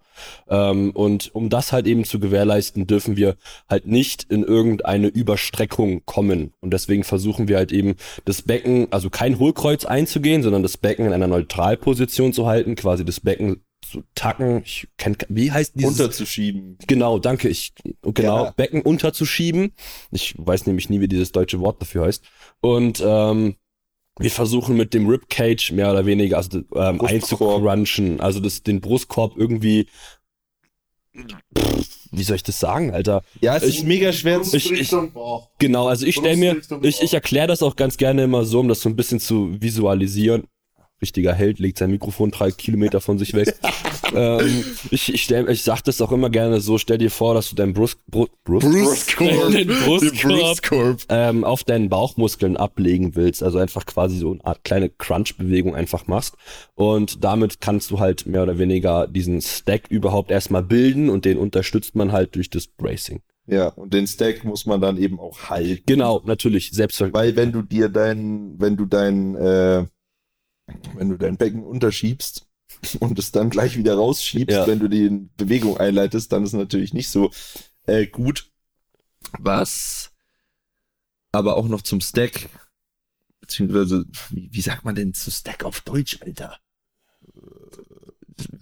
C: Ähm, und um das halt eben zu gewährleisten, dürfen wir halt nicht in irgendeine Überstreckung kommen. Und deswegen versuchen wir halt eben das Becken, also kein Hohlkreuz einzugehen, sondern das Becken in einer Neutralposition zu halten, quasi das Becken zu tacken. Ich kenn, wie heißt dieses?
A: Unterzuschieben.
C: Genau, danke. Ich genau
A: Ja.
C: Becken unterzuschieben. Ich weiß nämlich nie, wie dieses deutsche Wort dafür heißt. Und ähm, wir versuchen mit dem Ribcage mehr oder weniger also ähm, einzucrunchen, also das, den Brustkorb irgendwie. Pff, wie soll ich das sagen, Alter?
A: Ja, es
C: Ich-
A: ist mega schwer zu
C: ich- ich- Genau, also ich stelle mir, ich, ich erkläre das auch ganz gerne immer so, um das so ein bisschen zu visualisieren. Richtiger Held legt sein Mikrofon drei Kilometer von sich weg. ähm, ich, ich, stell, ich sag das auch immer gerne so, stell dir vor, dass du deinen Brust, Brust, Brust,
B: Brustkorb.
C: Den Brustkorb.
B: Den Brustkorb.
C: ähm, auf deinen Bauchmuskeln ablegen willst, also einfach quasi so eine Art kleine Crunch-Bewegung einfach machst. Und damit kannst du halt mehr oder weniger diesen Stack überhaupt erstmal bilden und den unterstützt man halt durch das Bracing.
A: Ja, und den Stack muss man dann eben auch halten.
C: Genau, natürlich, selbstverständlich.
A: Weil wenn du dir dein, wenn du dein, äh, wenn du dein Becken unterschiebst und es dann gleich wieder rausschiebst,
C: Ja.
A: wenn du die Bewegung einleitest, dann ist natürlich nicht so äh, gut. Was aber auch noch zum Stack, beziehungsweise, wie, wie sagt man denn zu Stack auf Deutsch, Alter?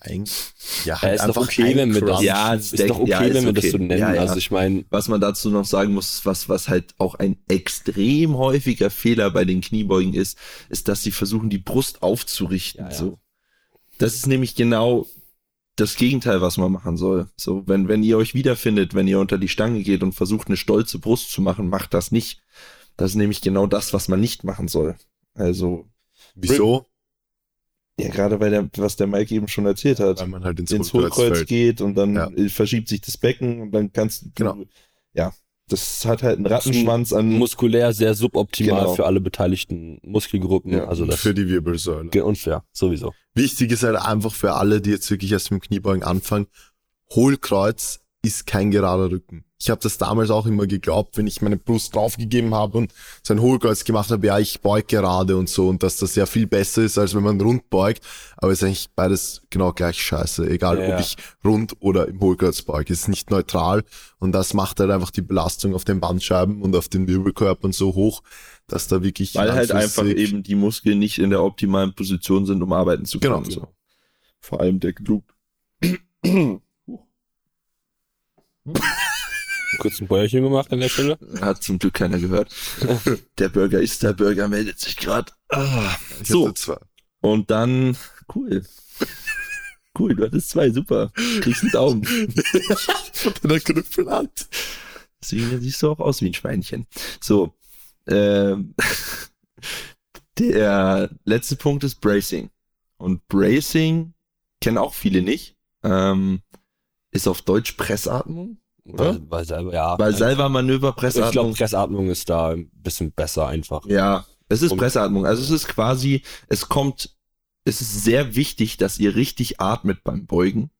B: Eigentlich, ja,
C: Ja, ist doch okay,
B: ein
C: wenn wir das.
A: Ja,
C: ist
A: Stack-
C: doch okay,
A: ja, ist
C: wenn wir das
A: okay.
C: so nennen.
A: Ja, ja.
C: Also ich meine,
A: Was man dazu noch sagen muss, was, was halt auch ein extrem häufiger Fehler bei den Kniebeugen ist, ist, dass sie versuchen, die Brust aufzurichten.
C: Ja, ja.
A: So. Das ist nämlich genau das Gegenteil, was man machen soll. So, wenn, wenn ihr euch wiederfindet, wenn ihr unter die Stange geht und versucht, eine stolze Brust zu machen, macht das nicht. Das ist nämlich genau das, was man nicht machen soll. Also,
B: Wieso?
A: Ja, gerade weil der, was der Mike eben schon erzählt hat.
B: Weil man halt ins,
A: ins
B: Hohlkreuz
A: geht und dann
B: Ja.
A: verschiebt sich das Becken und dann kannst du,
B: Genau.
A: ja, das hat halt einen Rattenschwanz an,
C: muskulär sehr suboptimal
A: Genau.
C: für alle beteiligten Muskelgruppen.
A: Ja,
C: also
B: Und
C: das
B: für die Wirbelsäule.
C: ist unfair, sowieso.
B: Wichtig ist halt einfach für alle, die jetzt wirklich erst mit dem Kniebeugen anfangen, Hohlkreuz ist kein gerader Rücken. Ich habe das damals auch immer geglaubt, wenn ich meine Brust draufgegeben habe und so ein Hohlkreuz gemacht habe, ja, ich beug gerade und so und dass das ja viel besser ist, als wenn man rund beugt. Aber ist eigentlich beides genau gleich scheiße. Egal,
C: Ja,
B: ob ich rund oder im Hohlkreuz beuge. Es ist nicht neutral und das macht halt einfach die Belastung auf den Bandscheiben und auf den Wirbelkörpern so hoch, dass da wirklich
A: weil halt einfach eben die Muskeln nicht in der optimalen Position sind, um arbeiten zu können.
B: Genau.
A: So. Vor allem der Glute.
C: Kurz ein Bäuerchen gemacht an der Stelle.
A: Hat zum Glück keiner gehört. der Burger ist der Burger, meldet sich gerade. Ah, so, und dann, cool. Cool, du hattest zwei, super. Kriegst einen Daumen.
B: Von der Knüppelhand.
A: Deswegen siehst du auch aus wie ein Schweinchen. So, ähm, der letzte Punkt ist Bracing. Und Bracing kennen auch viele nicht. Ähm, ist auf Deutsch Pressatmung, oder?
C: Weil, weil selber, ja.
A: Weil selber Manöver
C: ich glaube,
A: Pressatmung.
C: Pressatmung ist da ein bisschen besser einfach.
A: ja, es ist
C: Um-
A: Pressatmung. Also es ist quasi, es kommt, es ist sehr wichtig, dass ihr richtig atmet beim Beugen.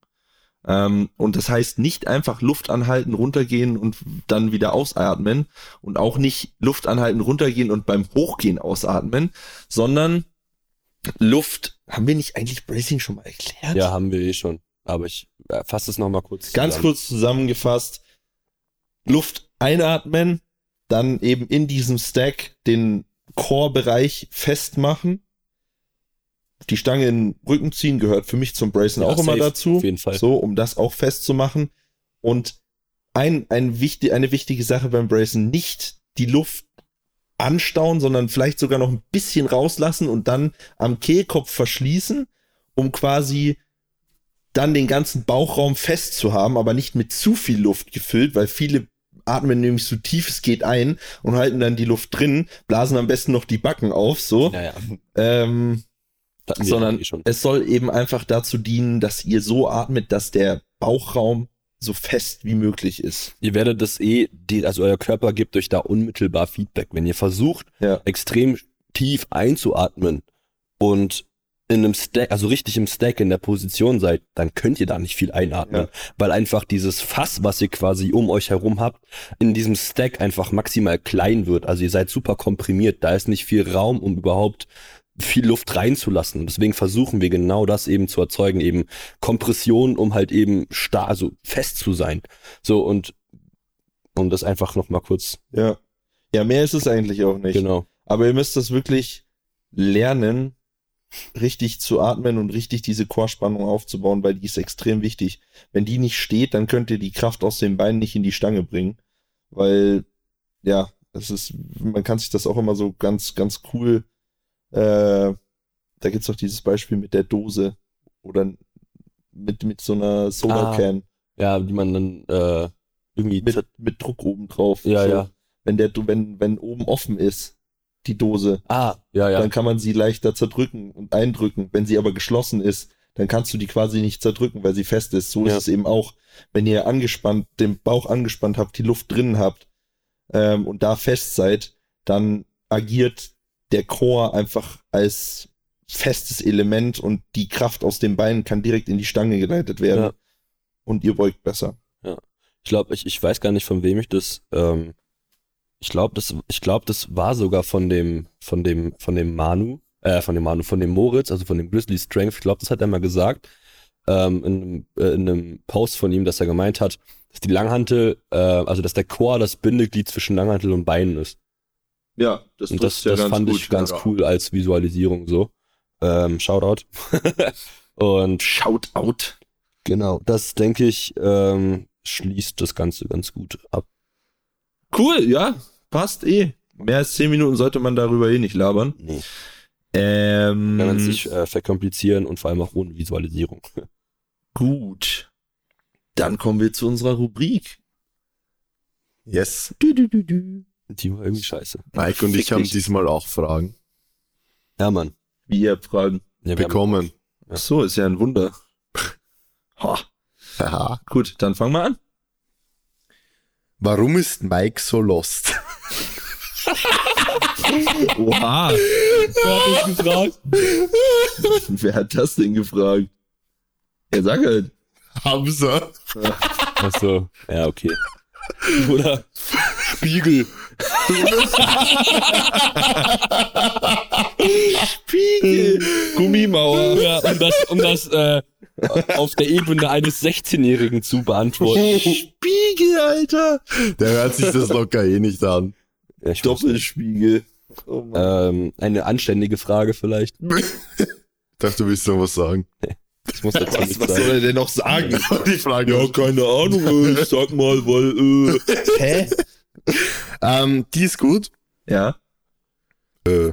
A: Ähm, und das heißt nicht einfach Luft anhalten, runtergehen und dann wieder ausatmen und auch nicht Luft anhalten, runtergehen und beim Hochgehen ausatmen, sondern Luft, haben wir nicht eigentlich Bracing schon mal erklärt?
C: Ja, haben wir eh schon. Aber ich äh, fasse es nochmal kurz
A: Ganz
C: zusammen.
A: kurz zusammengefasst, Luft einatmen, dann eben in diesem Stack den Core-Bereich festmachen, die Stange in den Rücken ziehen, gehört für mich zum Bracen
C: Ja,
A: auch immer
C: safe,
A: dazu.
C: Auf jeden Fall.
A: So, um das auch festzumachen. Und ein, ein wichtig, eine wichtige Sache beim Bracen, nicht die Luft anstauen, sondern vielleicht sogar noch ein bisschen rauslassen und dann am Kehlkopf verschließen, um quasi dann den ganzen Bauchraum fest zu haben, aber nicht mit zu viel Luft gefüllt, weil viele atmen nämlich so tief es geht ein und halten dann die Luft drin, blasen am besten noch die Backen auf, so.
C: Ja, ja.
A: Ähm, sondern
C: eh
A: es soll eben einfach dazu dienen, dass ihr so atmet, dass der Bauchraum so fest wie möglich ist.
C: Ihr werdet das eh, also euer Körper gibt euch da unmittelbar Feedback. Wenn ihr versucht,
A: Ja.
C: extrem tief einzuatmen und in einem Stack, also richtig im Stack in der Position seid, dann könnt ihr da nicht viel einatmen,
A: Ja.
C: weil einfach dieses Fass, was ihr quasi um euch herum habt, in diesem Stack einfach maximal klein wird. Also ihr seid super komprimiert, da ist nicht viel Raum, um überhaupt viel Luft reinzulassen. Und deswegen versuchen wir genau das eben zu erzeugen, eben Kompression, um halt eben starr, also fest zu sein. So und um das einfach noch mal kurz,
A: Ja. Ja, mehr ist es eigentlich auch nicht.
C: genau.
A: Aber ihr müsst das wirklich lernen, richtig zu atmen und richtig diese Chorspannung aufzubauen, weil die ist extrem wichtig. Wenn die nicht steht, dann könnt ihr die Kraft aus den Beinen nicht in die Stange bringen, weil, ja, das ist, man kann sich das auch immer so ganz, ganz cool, äh, da gibt's doch dieses Beispiel mit der Dose oder mit, mit so einer Soda
C: Ah.
A: Can,
C: Ja, die man dann äh, irgendwie
A: mit, mit Druck oben drauf.
C: Ja,
A: so.
C: ja.
A: Wenn der, wenn, wenn oben offen ist, die Dose,
C: Ah, ja, ja.
A: dann kann man sie leichter zerdrücken und eindrücken. Wenn sie aber geschlossen ist, dann kannst du die quasi nicht zerdrücken, weil sie fest ist. So
C: Ja.
A: ist es eben auch, wenn ihr angespannt, den Bauch angespannt habt, die Luft drin habt ähm, und da fest seid, dann agiert der Chor einfach als festes Element und die Kraft aus den Beinen kann direkt in die Stange geleitet werden.
C: Ja.
A: Und ihr beugt besser.
C: Ich glaube, ich, ich weiß gar nicht, von wem ich das. Ähm, ich glaube, das, ich glaube, das war sogar von dem, von dem, von dem Manu, äh, von dem Manu, von dem Moritz, also von dem Grizzly Strength. Ich glaube, das hat er mal gesagt ähm, in, einem, äh, in einem Post von ihm, dass er gemeint hat, dass die Langhantel, äh, also dass der Chor das Bindeglied zwischen Langhantel und Beinen ist.
A: Ja, das,
C: Und das, das fand ich ganz
B: ja.
C: cool als Visualisierung so. Ähm, Shoutout. und
A: Shoutout.
C: genau, das denke ich ähm, schließt das Ganze ganz gut ab.
A: Cool, ja, passt eh. Mehr als zehn Minuten sollte man darüber eh nicht labern.
C: Nee.
A: Ähm,
C: Kann man sich äh, verkomplizieren und vor allem auch ohne Visualisierung.
A: gut. Dann kommen wir zu unserer Rubrik.
B: Yes.
A: Du, du, du, du.
C: Die war irgendwie scheiße.
B: Mike und
A: Fick
B: ich haben
A: dich.
B: diesmal auch Fragen
C: Ja, Mann.
A: Wie ihr fragen.
C: Ja, wir haben-
B: bekommen.
A: Ach so, ist ja ein Wunder. Ha.
B: Haha.
A: Gut, dann fangen wir an.
B: Warum ist Mike so lost?
A: Oha.
C: Wer hat das gefragt?
A: Wer hat das denn gefragt? Ja, sag halt.
B: Hamza.
C: Achso, ja, okay. Oder Spiegel.
A: Spiegel. Gummimauer.
C: Ja, um das, um das äh, auf der Ebene eines 16-Jährigen zu beantworten.
A: Spiegel, Alter.
B: Der hört sich das locker eh nicht an.
C: Ja.
A: Doppelspiegel. Oh
C: ähm, eine anständige Frage vielleicht.
B: Ich dachte, du willst noch was sagen.
A: Was, was soll er denn noch sagen?
B: Die Frage.
A: Ja, keine Ahnung. Ich sag mal, weil, äh. Hä?
B: Ähm, die ist gut.
A: Ja.
B: Äh,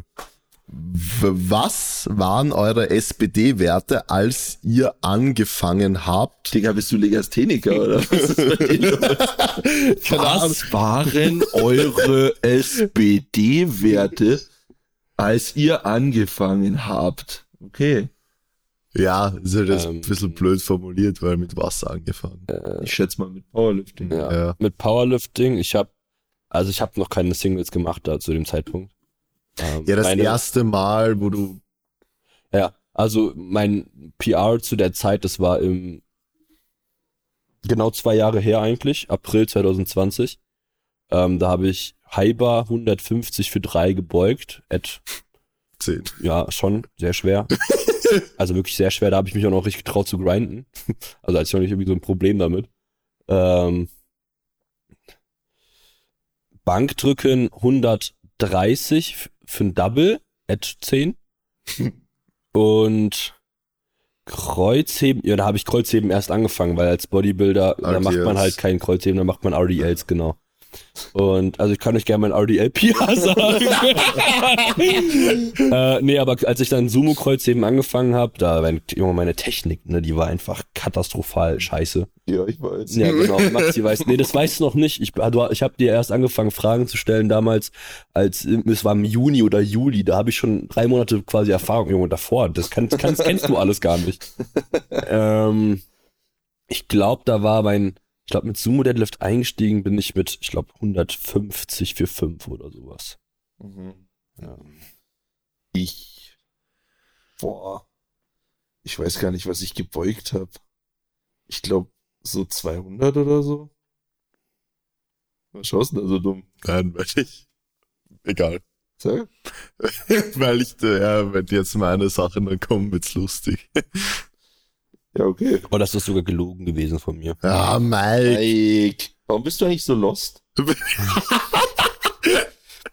B: was waren eure SPD-Werte, als ihr angefangen habt?
A: Digga, bist du Legastheniker, oder? Was ist bei dir los? Was waren eure SPD-Werte, als ihr angefangen habt? Okay.
B: Ja, ist halt jetzt
C: Ähm,
B: ein bisschen blöd formuliert, weil mit Wasser angefangen.
A: Ich schätze mal mit Powerlifting.
C: Ja.
B: Ja.
C: Mit Powerlifting, ich habe also ich habe noch keine Singles gemacht da zu dem Zeitpunkt. Ähm,
B: Ja, das
C: meine-
B: erste Mal, wo du
C: Ja, also mein PR zu der Zeit, das war im genau zwei Jahre her eigentlich, April 2020. Ähm, da habe ich Hyper 150 für drei gebeugt. At,
B: 10.
C: ja, schon sehr schwer. also wirklich sehr schwer. Da habe ich mich auch noch richtig getraut zu grinden. Also hatte ich noch nicht irgendwie so ein Problem damit. Ähm, Bankdrücken 130 f- für ein Double at 10. Und Kreuzheben, ja, da habe ich Kreuzheben erst angefangen, weil als Bodybuilder, da macht man halt kein Kreuzheben, da macht man RDLs, genau. Und also ich kann euch gerne mein RDL-PR sagen. äh, nee, aber als ich dann Sumo-Kreuzheben angefangen habe, da war Junge, meine Technik, ne, die war einfach katastrophal scheiße.
A: Ja, ich weiß.
C: Ja, genau. Maxi weiß. Nee, das weißt du noch nicht. Ich, ich habe dir erst angefangen, Fragen zu stellen damals, als es war im Juni oder Juli. Da habe ich schon drei Monate quasi Erfahrung, Junge, davor. Das kannst, kannst, kennst du alles gar nicht. ähm, ich glaube, da war mein, ich glaube, mit Sumo Deadlift eingestiegen bin ich mit, ich glaube, 150 für 5 oder sowas.
A: Mhm.
C: Ja.
A: Ich. Boah. Ich weiß gar nicht, was ich gebeugt habe. Ich glaube, so 200 oder so. Was schaust du denn da so dumm?
B: Nein, weil ich. Egal.
A: Sag.
B: weil ich, äh, ja, wenn jetzt meine Sachen dann kommen, wird's lustig.
A: Ja, okay.
C: Oh, das ist sogar gelogen gewesen von mir.
B: Ja, Mike.
A: Mike. Warum bist du eigentlich so lost?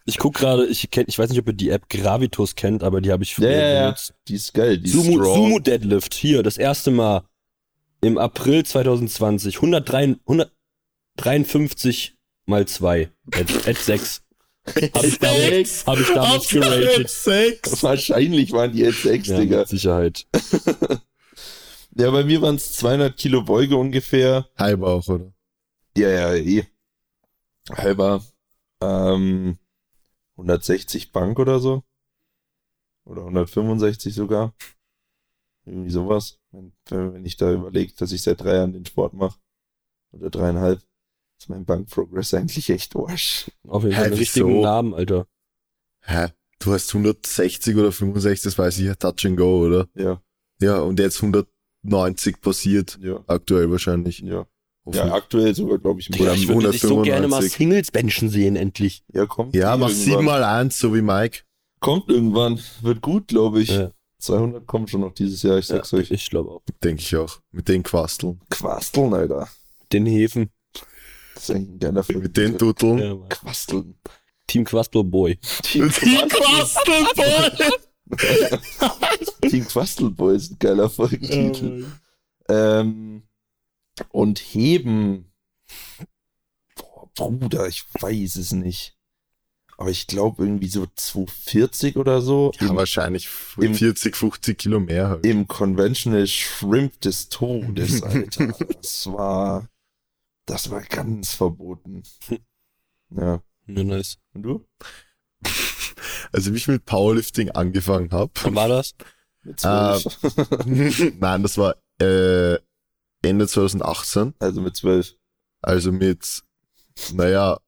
C: Ich guck gerade, ich kenn, ich weiß nicht, ob ihr die App Gravitus kennt, aber die habe ich früher
A: ja.
C: benutzt.
A: Die ist geil. Die ist
C: Sumo,
A: strong.
C: Sumo Deadlift, hier, das erste Mal im April 2020, 103, 153 mal 2, at, at 6. Hab ich damals, hab ich damals geratet.
A: Wahrscheinlich waren die jetzt sechs,
C: Ja,
A: Digga.
C: mit Sicherheit.
A: Ja, bei mir waren es 200 Kilo Beuge ungefähr.
B: Halber auch, oder?
A: Ja, ja, eh. Halber. Ähm, 160 Bank oder so. Oder 165 sogar. Irgendwie sowas. Wenn, wenn ich da überlege, dass ich seit drei Jahren den Sport mache. Oder dreieinhalb. Ist mein Bankprogress eigentlich echt Arsch.
C: Auf jeden Fall einen richtigen
B: wieso?
C: Namen, Alter.
B: Hä? Du hast 160 oder 65, das weiß ich ja, Touch and Go, oder?
A: Ja,
B: Ja, und jetzt 190 passiert.
A: ja,
B: Aktuell wahrscheinlich.
A: ja. Ja, aktuell sogar, glaube ich,
B: Oder
A: mehr.
C: ich würde dich so gerne mal
B: 195.
C: Singles benchen sehen, endlich.
A: Ja, kommt.
B: Ja, mach
A: irgendwann.
B: 7 mal 1, so wie Mike.
A: Kommt irgendwann. Wird gut, glaube ich.
C: Ja.
A: 200 kommen schon noch dieses Jahr, ich sag's euch.
C: Ich glaube auch.
B: Denke ich auch. Mit den Quasteln.
A: Quasteln, Alter.
C: Den Hefen.
A: Das ist eigentlich ein geiler Film.
B: Mit den.
C: Ja, Mann.
A: Quasteln.
C: Team Quastel Boy.
A: Team
B: Quasteln,
A: Team Quastelboy ist ein geiler Folgentitel. ähm, und heben. Boah, Bruder, ich weiß es nicht. Aber ich glaube irgendwie so 240 oder so.
B: Ja,
A: Im,
B: wahrscheinlich
A: im-
B: 40, 50 Kilo mehr halt.
A: Im Conventional Shrimp des Todes, Alter. Das war, das war ganz verboten. Ja.
C: Ja, nice.
A: Und du?
B: Also wie ich mit Powerlifting angefangen habe.
C: Wann war das?
A: Mit zwölf.
B: Nein, das war äh, Ende 2018.
A: also mit zwölf.
B: Also mit, naja,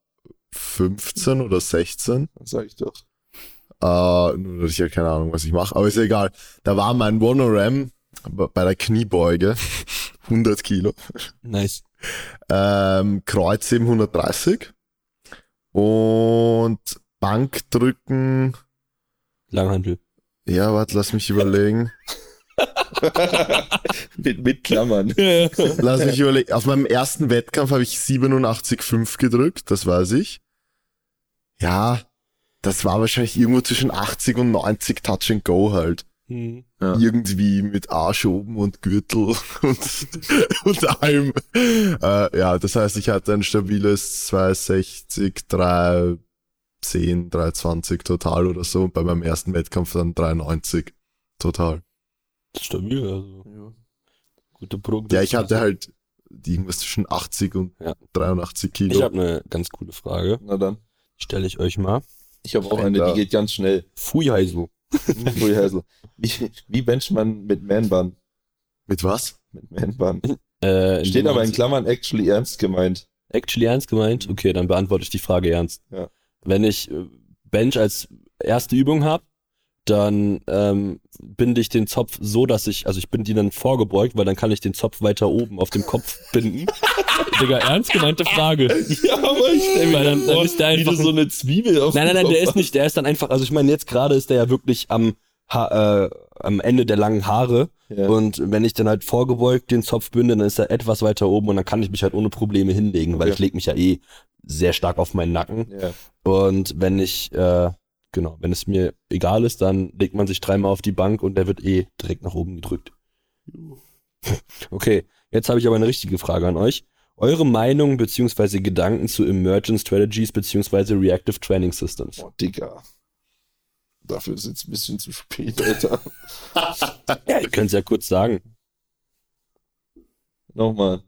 B: 15 oder 16.
A: Das sag ich doch.
B: Äh, nur, dass ich ja keine Ahnung, was ich mache. Aber ist ja egal. Da war mein One-RAM bei der Kniebeuge 100 Kilo.
C: Nice.
B: Ähm, Kreuz 730 und Bankdrücken.
C: Langhandel.
B: Ja, warte, lass mich überlegen.
A: mit, mit Klammern.
B: Lass mich überlegen. Auf meinem ersten Wettkampf habe ich 87,5 gedrückt, das weiß ich. Ja, das war wahrscheinlich irgendwo zwischen 80 und 90 Touch and Go halt.
C: Hm.
A: Ja.
B: Irgendwie mit Arsch oben und Gürtel und, und allem. Äh, ja, das heißt, ich hatte ein stabiles 260, 310, 320 total oder so. Und bei meinem ersten Wettkampf dann 390 total.
C: Stabil, also.
A: Ja.
C: Gute Progress.
B: Ja, ich hatte halt irgendwas zwischen 80 und
C: Ja.
B: 83
C: Ich
B: Kilo.
C: habe eine ganz coole Frage.
A: Na dann.
C: Stelle ich euch mal.
A: Ich habe auch eine, die geht ganz schnell.
C: Fujaisu.
A: Ui, also, wie, wie bencht man mit Man-Bun?
B: Mit was?
A: Mit Man-Bun.
C: Äh,
A: Steht aber in Klammern actually ernst gemeint.
C: Actually ernst gemeint? Okay, dann beantworte ich die Frage ernst.
A: Ja.
C: Wenn ich äh, Bench als erste Übung habe, dann ähm, binde ich den Zopf so, dass ich, also ich bin die dann vorgebeugt, weil dann kann ich den Zopf weiter oben auf dem Kopf binden. Digga, ernst gemeinte Frage.
A: Ja, aber ich stell
C: Weil dann- dann ist der einfach
A: so eine Zwiebel auf
C: Nein, nein, nein, der ist nicht, der ist dann einfach, also ich meine, jetzt gerade ist der ja wirklich am, ha äh, am Ende der langen Haare.
A: Ja.
C: Und wenn ich dann halt vorgebeugt den Zopf binde, dann ist er etwas weiter oben und dann kann ich mich halt ohne Probleme hinlegen, weil
A: Okay.
C: ich lege mich ja eh sehr stark auf meinen Nacken.
A: ja.
C: Und wenn ich, äh, genau, wenn es mir egal ist, dann legt man sich dreimal auf die Bank und der wird eh direkt nach oben gedrückt. Okay, jetzt habe ich aber eine richtige Frage an euch. Eure Meinung beziehungsweise Gedanken zu Emergent Strategies beziehungsweise Reactive Training Systems.
A: Oh, Digga. Dafür ist jetzt ein bisschen zu spät, Alter.
C: Ja, ihr könnt es ja kurz sagen.
A: Nochmal.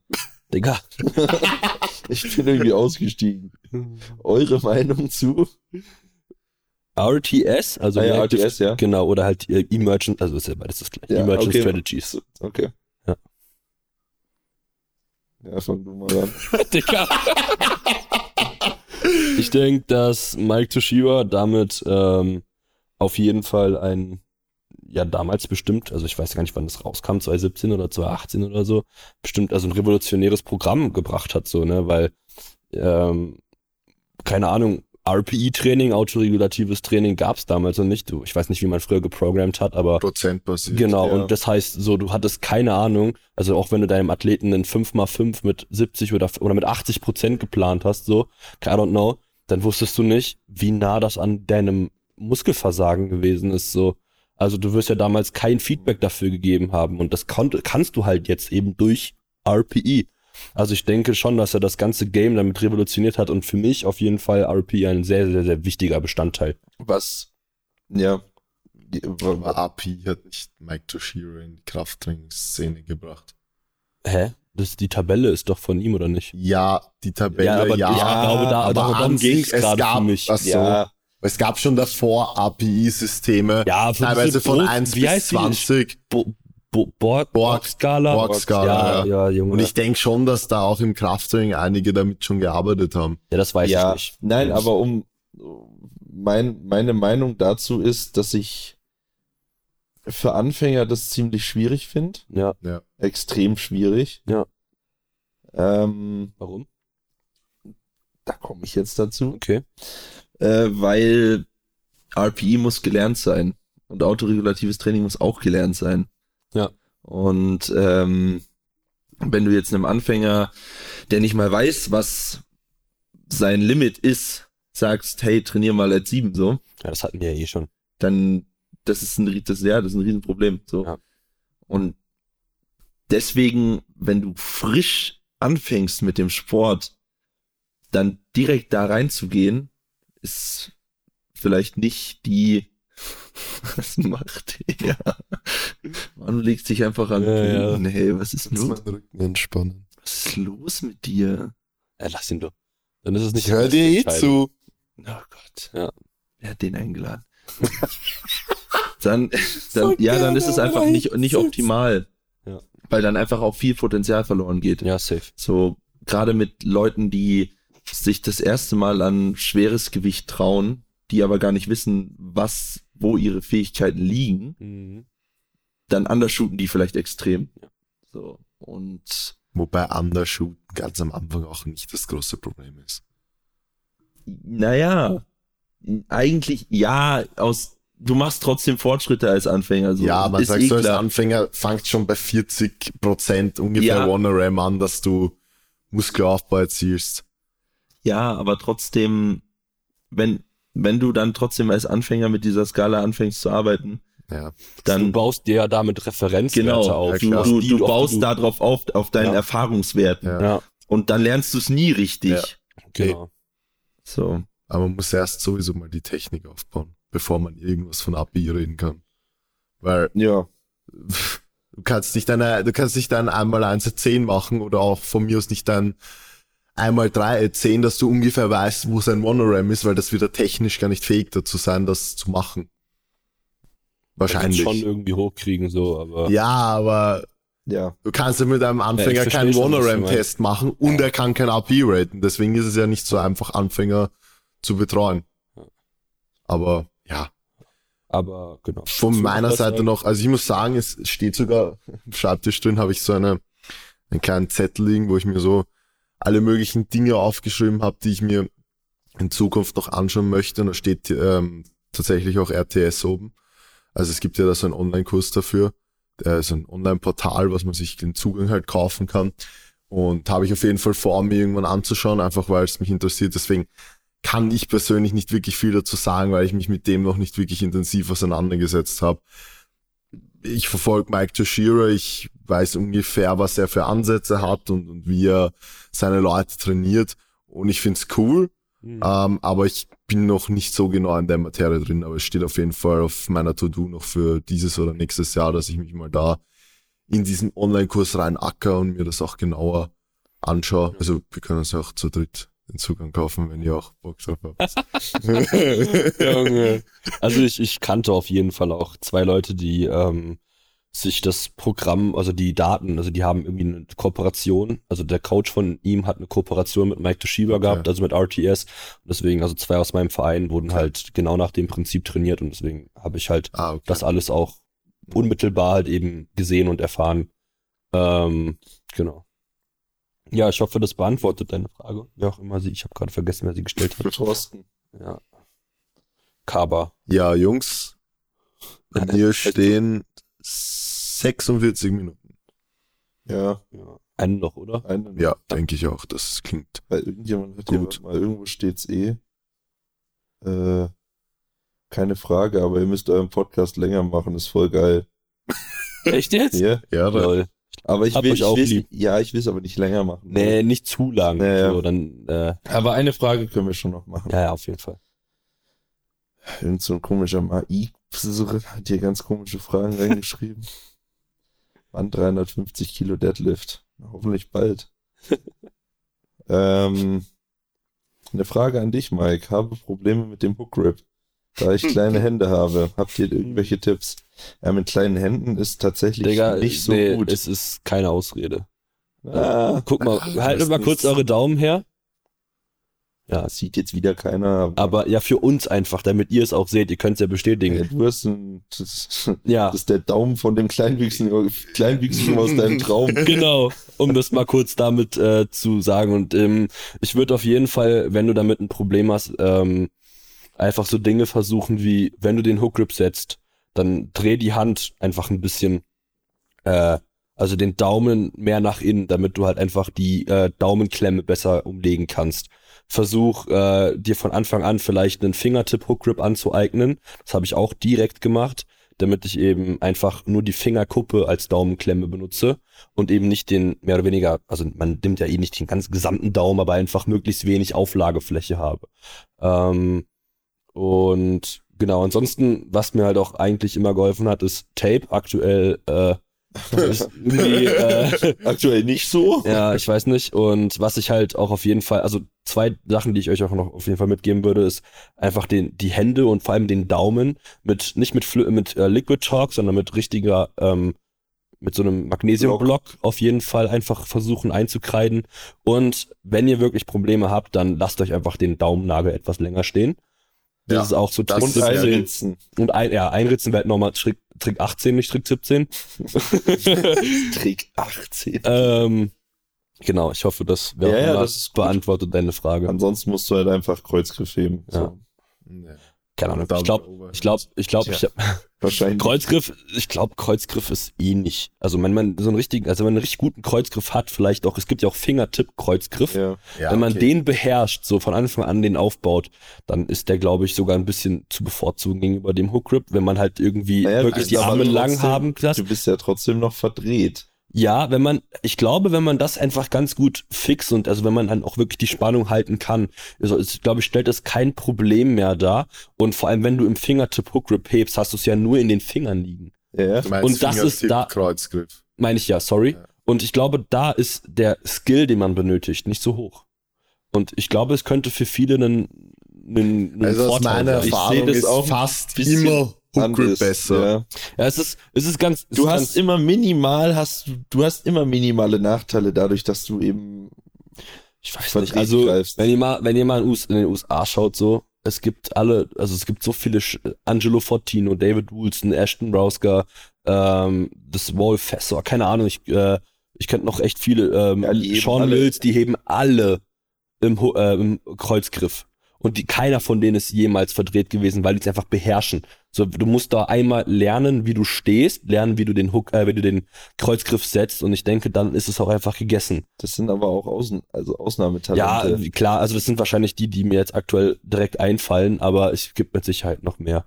C: Digga.
A: Ich bin irgendwie ausgestiegen. Eure Meinung zu?
C: RTS, also
A: Ah ja, RTS, ja.
C: Genau, oder halt äh, Emergent, also ist ja beides das gleiche.
A: Ja,
C: Emergent
A: okay.
C: Strategies.
A: Okay.
C: Ja.
A: Ja, fang du mal an.
C: Digga. ich denke, dass Mike Toshiba damit ähm, auf jeden Fall ein, ja damals bestimmt, also ich weiß gar nicht, wann das rauskam, 2017 oder 2018 oder so, bestimmt also ein revolutionäres Programm gebracht hat, so, ne, weil, ähm, keine Ahnung, RPE-Training, autoregulatives Training gab's damals noch nicht. Du, ich weiß nicht, wie man früher geprogrammt hat, aber
B: Prozentbasiert.
C: Genau,
A: ja.
C: und das heißt so, du hattest keine Ahnung, also auch wenn du deinem Athleten einen 5x5 mit 70 oder, oder mit 80 Prozent geplant hast, so, I don't know, dann wusstest du nicht, wie nah das an deinem Muskelversagen gewesen ist, so. Also du wirst ja damals kein Feedback dafür gegeben haben und das konnte, kannst du halt jetzt eben durch RPE. Also ich denke schon, dass er das ganze Game damit revolutioniert hat und für mich auf jeden Fall RPE ein sehr, sehr, sehr wichtiger Bestandteil.
A: Was? Ja.
B: API hat nicht Mike Toshiro in die Krafttrainingsszene gebracht.
C: Hä? Das, die Tabelle ist doch von ihm, oder nicht?
B: Ja, die Tabelle,
C: Ja, aber
B: ja.
C: ich glaube, da-
B: aber
C: darum
B: sich, es
C: gerade für mich.
B: Ach so,
A: Ja.
B: Es gab schon davor API-Systeme,
C: Ja,
B: teilweise von
C: Brot-
B: 1
C: wie
B: bis
C: heißt die?
B: 20.
C: Bo Bo Borg,
B: Borg-
C: Borg-Skala?
B: Borg-Skala,
C: ja, ja, Junge.
B: Und ich denke schon, dass da auch im Krafttraining einige damit schon gearbeitet haben.
C: ja, das weiß
A: ja,
C: ich nicht.
A: nein,
C: Das-
A: aber um mein, meine Meinung dazu ist, dass ich für Anfänger das ziemlich schwierig finde.
C: Ja,
A: Extrem schwierig.
C: Ja.
A: Ähm,
C: warum?
A: da komme ich jetzt dazu.
C: Okay.
A: Äh, weil RPE muss gelernt sein. Und autoregulatives Training muss auch gelernt sein.
C: Ja.
A: Und ähm, wenn du jetzt einem Anfänger, der nicht mal weiß, was sein Limit ist, sagst, hey, trainier mal at 7 so,
C: Ja, das hatten wir ja eh schon.
A: dann das ist ein das, ja, das ist ein Riesenproblem. So.
C: Ja.
A: Und deswegen, wenn du frisch anfängst mit dem Sport, dann direkt da reinzugehen, ist vielleicht nicht die was macht er? Mann, du legst dich einfach an den
C: Ja, ja.
A: Hey, was ist los?
B: Rücken entspannen.
A: Was ist los mit dir?
C: Ja, lass ihn doch. Dann ist es nicht
B: Ich höre dir eh zu.
A: Oh Gott.
C: Ja.
A: Wer hat den eingeladen? dann, dann ja, dann ist es einfach nicht, nicht optimal.
C: Ja.
A: Weil dann einfach auch viel Potenzial verloren geht.
C: Ja, safe.
A: So, gerade mit Leuten, die sich das erste Mal an schweres Gewicht trauen, die aber gar nicht wissen, was, wo ihre Fähigkeiten liegen,
C: Mhm.
A: dann undershooten die vielleicht extrem. So, und
B: Wobei Undershoot ganz am Anfang auch nicht das große Problem ist.
A: naja, eigentlich ja, aus du machst trotzdem Fortschritte als Anfänger. So.
B: ja, man
A: Ist
B: sagt
A: eh
B: so als
A: klar.
B: Anfänger, fangt schon bei 40 Prozent ungefähr
A: Ja.
B: One RAM an, dass du Muskelaufbau erzielst.
A: Ja, aber trotzdem, wenn, wenn du dann trotzdem als Anfänger mit dieser Skala anfängst zu arbeiten,
B: Ja.
C: du
A: dann
C: baust dir ja damit Referenzwerte
A: genau,
C: auf.
B: ja,
A: du, du, du
C: auf
A: baust
C: du-
A: darauf auf, auf deinen
C: Ja.
A: Erfahrungswerten.
B: Ja.
C: Ja,
A: Und dann lernst du es nie richtig.
B: Ja.
C: genau.
A: So.
B: Aber man muss erst sowieso mal die Technik aufbauen, bevor man irgendwas von API reden kann. Weil
A: Ja.
B: du kannst nicht eine, du kannst nicht ein einmal eins at 10 machen oder auch von mir aus nicht ein einmal drei 10, dass du ungefähr weißt, wo sein Monoram ist, weil das wird er technisch gar nicht fähig dazu sein, das zu machen. Wahrscheinlich.
C: schon irgendwie hochkriegen, so, aber.
B: Ja, aber
A: Ja.
B: du kannst ja mit einem Anfänger
C: versteh
B: keinen Monoram-Test machen und er kann kein API raten. Deswegen ist es ja nicht so einfach, Anfänger zu betreuen. Aber ja,
C: Aber genau.
B: Von meiner Seite noch, also ich muss sagen, es steht sogar im Schreibtisch drin, habe ich so eine, einen kleinen Zettel liegen, wo ich mir so alle möglichen Dinge aufgeschrieben habe, die ich mir in Zukunft noch anschauen möchte. Und da steht ähm, tatsächlich auch RTS oben. Also es gibt ja da so einen Online-Kurs dafür, äh, so ein Online-Portal, was man sich den Zugang halt kaufen kann. Und habe ich auf jeden Fall vor, mir irgendwann anzuschauen, einfach weil es mich interessiert. Deswegen kann ich persönlich nicht wirklich viel dazu sagen, weil ich mich mit dem noch nicht wirklich intensiv auseinandergesetzt habe. Ich verfolge Mike Toshira, ich weiß ungefähr, was er für Ansätze hat und, und wie er seine Leute trainiert. Und ich find's cool,
C: Hm.
B: ähm, aber ich bin noch nicht so genau in der Materie drin. Aber es steht auf jeden Fall auf meiner To-Do noch für dieses oder nächstes Jahr, dass ich mich mal da in diesen Online-Kurs rein acker und mir das auch genauer anschaue. Also wir können uns ja auch zu dritt den Zugang kaufen, wenn ihr auch Bock drauf habt.
C: Junge. Also ich, ich kannte auf jeden Fall auch zwei Leute, die ähm, sich das Programm, also die Daten, also die haben irgendwie eine Kooperation, also der Coach von ihm hat eine Kooperation mit Mike Toshiba
B: Okay.
C: gehabt, also mit RTS. Und deswegen, also zwei aus meinem Verein wurden halt genau nach dem Prinzip trainiert und deswegen habe ich halt
B: ah, okay.
C: das alles auch unmittelbar halt eben gesehen und erfahren. Ähm, genau. Ja, ich hoffe, das beantwortet deine Frage. Wer auch immer sie, ich habe gerade vergessen, wer sie gestellt hat.
A: Thorsten.
C: Ja. Kaba.
B: Ja, Jungs, bei mir stehen 46 Minuten.
A: Ja,
C: Ja. Einen noch, oder?
A: einen.
B: Ja, denke ich auch. Das klingt.
A: Weil irgendjemand hat
B: Gut.
A: hier mal irgendwo steht's eh. Äh, keine Frage, aber ihr müsst euren Podcast länger machen, ist voll geil.
C: Echt jetzt?
A: Ja,
B: Ja, da,
C: Lol.
A: Aber ich
C: Hab
A: will,
C: euch
A: ich
C: auch
A: will,
C: lieb.
A: ja, ich will es aber nicht länger machen.
C: Nee, nicht zu lang.
A: Nee, ja.
C: so, dann, äh,
A: Aber eine Frage können wir schon noch machen.
C: ja, ja, auf jeden Fall.
A: Irgend so ein komischer AI hat hier ganz komische Fragen reingeschrieben. Wann 350 Kilo Deadlift? Hoffentlich bald. ähm, eine Frage an dich, Mike. Habe Probleme mit dem Hook Grip, da ich kleine Hände habe. Habt ihr irgendwelche Tipps? Ja, mit kleinen Händen ist tatsächlich
C: Digga,
A: nicht so
C: nee,
A: gut.
C: es ist keine Ausrede.
A: ah,
C: Guck mal, haltet mal kurz eure Daumen her. Ja,
A: sieht jetzt wieder keiner.
C: aber ja, für uns einfach, damit ihr es auch seht. Ihr könnt es ja
A: Ja,
C: bestätigen.
A: du hast ein, das,
C: Ja,
A: das ist der Daumen von dem Kleinwüchsigen, Kleinwüchsigen aus deinem Traum.
C: genau, um das mal kurz damit äh, zu sagen. Und ähm, ich würde auf jeden Fall, wenn du damit ein Problem hast, ähm, einfach so Dinge versuchen wie, wenn du den Hook Grip setzt, dann dreh die Hand einfach ein bisschen, äh, also den Daumen mehr nach innen, damit du halt einfach die äh, Daumenklemme besser umlegen kannst. Versuch äh, dir von Anfang an vielleicht einen Fingertip Hook Grip anzueignen. Das habe ich auch direkt gemacht, damit ich eben einfach nur die Fingerkuppe als Daumenklemme benutze und eben nicht den mehr oder weniger, also man nimmt ja eh nicht den ganzen gesamten Daumen, aber einfach möglichst wenig Auflagefläche habe. Ähm, und genau, ansonsten, was mir halt auch eigentlich immer geholfen hat, ist Tape. Aktuell äh, ist irgendwie, äh,
A: Aktuell nicht so.
C: ja, ich weiß nicht. Und was ich halt auch auf jeden Fall, also zwei Sachen, die ich euch auch noch auf jeden Fall mitgeben würde, ist einfach den, die Hände und vor allem den Daumen mit, nicht mit, Flu mit äh, Liquid Chalk, sondern mit richtiger, ähm, mit so einem Magnesiumblock auf jeden Fall einfach versuchen einzukreiden. Und wenn ihr wirklich Probleme habt, dann lasst euch einfach den Daumennagel etwas länger stehen. Das
B: Ja,
C: ist auch so
B: das
C: Trick
B: ist
A: Und
B: sehr
C: 17.
A: einritzen.
C: Und ein, ja, einritzen wäre nochmal Trick, Trick 18, nicht Trick 17.
A: Trick 18.
C: ähm, genau, ich hoffe, das,
A: Ja, ja, das
C: beantwortet deine Frage.
A: Ansonsten musst du halt einfach Kreuzgriff heben. So.
C: Ja. Keine Ahnung. Ich glaube, ich glaube, ich glaube, ich hab,
A: Wahrscheinlich.
C: Kreuzgriff, ich glaube, Kreuzgriff ist eh nicht. Also wenn man so einen richtigen, also wenn man einen richtig guten Kreuzgriff hat, vielleicht auch, es gibt ja auch Fingertipp-Kreuzgriff.
A: Ja.
B: Ja,
C: wenn man
B: okay.
C: den beherrscht, so von Anfang an den aufbaut, dann ist der, glaube ich, sogar ein bisschen zu bevorzugen gegenüber dem Hook Grip, wenn man halt irgendwie
A: Naja,
C: wirklich
A: also
C: die Arme lang haben lässt.
A: Du bist ja trotzdem noch verdreht.
C: Ja, wenn man, ich glaube, wenn man das einfach ganz gut fix und also wenn man dann auch wirklich die Spannung halten kann, also ist, glaube ich, stellt es kein Problem mehr dar. Und vor allem, wenn du im Fingertip Hook Grip hebst, hast du es ja nur in den Fingern liegen.
A: Ja.
B: Du meinst
C: und das ist da-
B: Kreuzgriff.
C: Meine ich ja, sorry.
B: Ja.
C: Und ich glaube, da ist der Skill, den man benötigt, nicht so hoch. Und ich glaube, es könnte für viele einen, einen, einen
B: Also aus
C: Vorteil
B: meiner
C: sein.
A: Ich
B: Erfahrung
A: sehe das
B: ist
A: auch
B: fast
A: bisschen
B: immer Hook besser.
A: Ja.
C: Ja, es ist, es ist ganz, es
A: Du
C: ist
A: hast
C: ganz,
A: immer minimal, hast du, du hast immer minimale Nachteile dadurch, dass du eben
C: ich weiß nicht, also,
A: greifst.
C: wenn ihr mal, wenn ihr mal in, US, in den USA schaut, so, es gibt alle, also es gibt so viele, Sch Angelo Fortino, David Woolson, Ashton Browsker, ähm, das Wolf Fessor, keine Ahnung, ich, äh, ich könnte noch echt viele, ähm,
A: Ja, die heben
C: Sean
A: alle.
C: Mills, die heben alle im, Ho- äh, im Kreuzgriff. Und die, keiner von denen ist jemals verdreht gewesen, weil die es einfach beherrschen. So, du musst da einmal lernen, wie du stehst, lernen, wie du den Hook, äh, wie du den Kreuzgriff setzt und ich denke, dann ist es auch einfach gegessen.
A: Das sind aber auch Außen, also
C: Ja,
A: Ausnahmetalente.
C: klar, also das sind wahrscheinlich die, die mir jetzt aktuell direkt einfallen, aber es gibt mit Sicherheit noch mehr.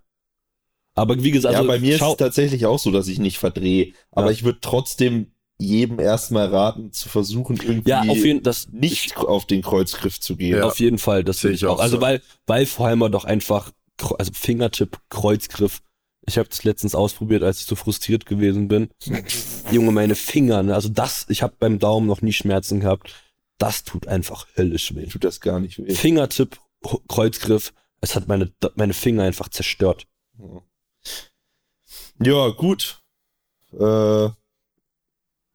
C: Aber wie gesagt,
A: Ja,
C: also
A: bei mir ist es tatsächlich auch so, dass ich nicht verdrehe. Aber
C: Ja.
A: ich würde trotzdem jedem erstmal raten, zu versuchen, irgendwie
C: ja, auf jeden, das,
A: nicht auf den Kreuzgriff zu gehen.
B: Ja.
C: auf jeden Fall, das
B: Sehe ich
C: ich auch. Also
B: so.
C: weil, weil vor allem doch einfach, also Fingertipp, Kreuzgriff. Ich habe das letztens ausprobiert, als ich so frustriert gewesen bin. Junge, meine Finger, ne? also das, ich habe beim Daumen noch nie Schmerzen gehabt. Das tut einfach höllisch weh.
A: Tut das gar nicht weh.
C: Fingertipp, Kreuzgriff, es hat meine, meine Finger einfach zerstört.
A: Ja, gut. Äh,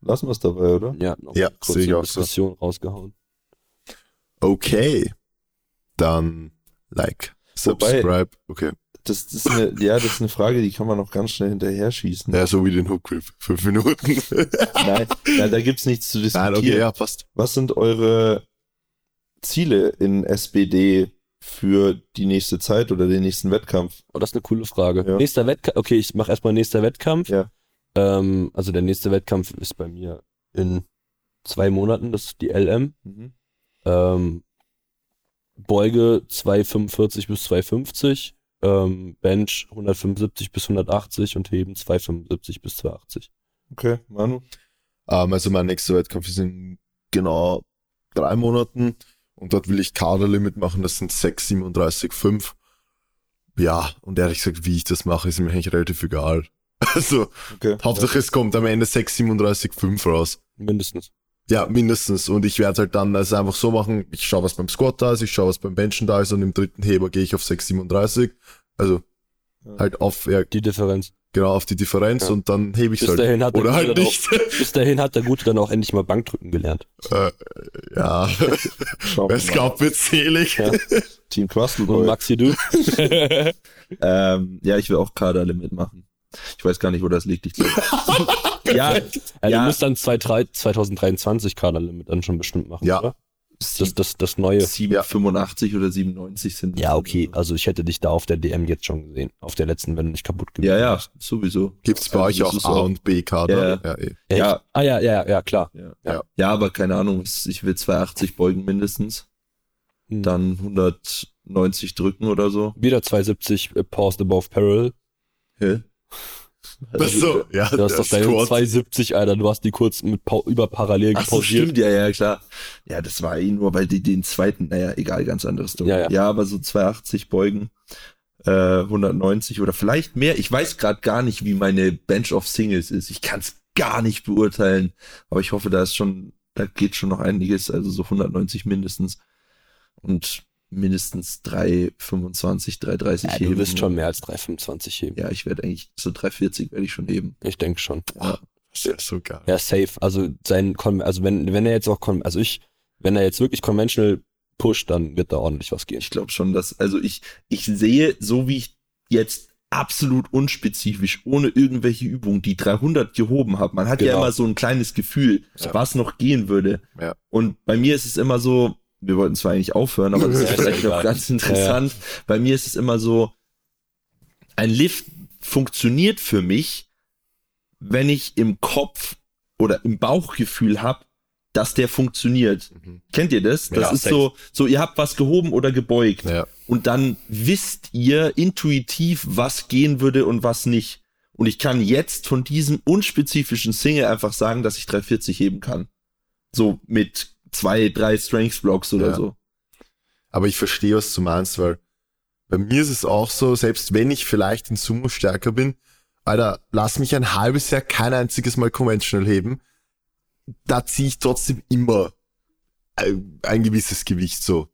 A: lassen wir es dabei, oder?
C: Ja, noch
B: Ja,
C: kurz
B: sehe ich
C: eine
B: auch so.
C: Diskussion rausgehauen.
B: Okay. Dann like, subscribe. Okay.
A: Das, das ist eine, ja, das ist eine Frage, die kann man noch ganz schnell hinterher schießen.
B: Ja, so wie den Hook Whip. Fünf Minuten.
A: Nein, nein, da gibt's nichts zu diskutieren.
B: Nein, okay, ja, passt.
A: Was sind eure Ziele in SBD für die nächste Zeit oder den nächsten Wettkampf?
C: Oh, das ist eine coole Frage.
A: Ja.
C: Nächster Wettkampf, okay, ich mache erstmal nächster Wettkampf.
A: Ja.
C: Ähm, also der nächste Wettkampf ist bei mir in zwei Monaten, das ist die LM.
A: Mhm.
C: Ähm, Beuge 245 bis 250, ähm, Bench 175 bis 180 und Heben 275 bis 280.
A: Okay, Manu.
B: Ähm, also mein nächster Wettkampf ist in genau drei Monaten und dort will ich Kaderlimit machen, das sind 6, 37, 5. Ja, und ehrlich gesagt, wie ich das mache, ist mir eigentlich relativ egal. Also,
A: Okay.
B: Hauptsache es kommt am Ende 6, 37, 5 raus.
C: Mindestens.
B: Ja, mindestens. Und ich werde halt dann also einfach so machen, ich schaue, was beim Squat da ist, ich schaue, was beim Benchen da ist und im dritten Heber gehe ich auf 6, 37. Also
A: Ja.
B: halt auf, ja,
C: Die Differenz.
B: genau auf die Differenz
C: Ja.
B: und dann hebe ich
C: Bis
B: halt.
C: dahin hat der
B: Oder halt
C: dann
B: nicht.
C: Auch, bis dahin hat der Gute dann auch endlich mal Bankdrücken gelernt.
B: äh, ja, es
A: mal.
B: gab wird selig.
C: Ja.
A: Team
C: Und
A: Quastelboy.
C: Maxi, du?
A: Ähm, ja, ich will auch Kaderlimit machen. Ich weiß gar nicht, wo das liegt. Ich glaube. ja,
C: Ja,
A: Ja.
C: du musst dann 2, 2023 Kaderlimit dann schon bestimmt machen,
B: Ja.
C: oder? Das, das, das neue.
A: 785 oder 97 sind. das.
C: Ja, okay. Also ich hätte dich da auf der DM jetzt schon gesehen. Auf der letzten, wenn du nicht kaputt gewesen
A: Ja, ja,
C: wärst.
B: Gibt's
A: sowieso.
B: bei
A: Also
B: euch auch A und B Kader?
A: Ja.
B: eh.
C: Echt?
A: Ja.
C: Ah ja, ja, ja, klar.
A: Ja.
B: Ja.
A: ja, aber keine Ahnung. Ich will 280 beugen mindestens.
C: Hm.
A: Dann 190 drücken oder so.
C: Wieder 270 äh, Paused Above Parallel.
A: Hä?
B: Ach so, ja,
C: Du hast doch deine
B: Squat.
C: 270, Alter. Du hast die kurz mit über parallel
A: Ach so, stimmt, ja, ja, klar. Ja, das war eh nur, weil die den zweiten, naja, egal, ganz anderes Story.
C: Ja, ja.
A: aber so 280 beugen, äh, 190 oder vielleicht mehr. Ich weiß gerade gar nicht, wie meine Bench of Singles ist. Ich kann es gar nicht beurteilen, aber ich hoffe, da ist schon, da geht schon noch einiges, also so 190 mindestens. Und mindestens 325, 330
C: ja, du
A: heben.
C: wirst schon mehr als 325 heben.
A: Ja, ich werde eigentlich so 340 werde ich schon heben.
C: Ich denke schon.
B: Das ist so geil.
C: Ja, safe. Also sein, Con also wenn, wenn er jetzt auch, Con also ich, wenn er jetzt wirklich conventional pusht, dann wird da ordentlich was gehen.
A: Ich glaube schon, dass, also ich, ich sehe, so wie ich jetzt absolut unspezifisch, ohne irgendwelche Übungen, die 300 gehoben habe. Man hat ja
C: Genau.
A: immer so ein kleines Gefühl,
B: Ja.
A: was noch gehen würde.
B: Ja.
A: Und bei mir ist es immer so, wir wollten zwar eigentlich aufhören, aber das ist
C: Ja,
A: vielleicht noch ganz interessant. Bei mir ist es immer so, ein Lift funktioniert für mich, wenn ich im Kopf oder im Bauchgefühl habe, dass der funktioniert.
B: Mhm.
A: Kennt ihr das? Das
B: Ja,
A: ist so, so, ihr habt was gehoben oder gebeugt.
B: Ja.
A: Und dann wisst ihr intuitiv, was gehen würde und was nicht. Und ich kann jetzt von diesem unspezifischen Single einfach sagen, dass ich 340 heben kann. So mit zwei, drei Strength Blocks oder
B: Ja.
A: so.
B: Aber ich verstehe, was du meinst, weil bei mir ist es auch so, selbst wenn ich vielleicht in Sumo stärker bin, Alter, lass mich ein halbes Jahr kein einziges Mal conventional heben, da ziehe ich trotzdem immer ein, ein gewisses Gewicht so.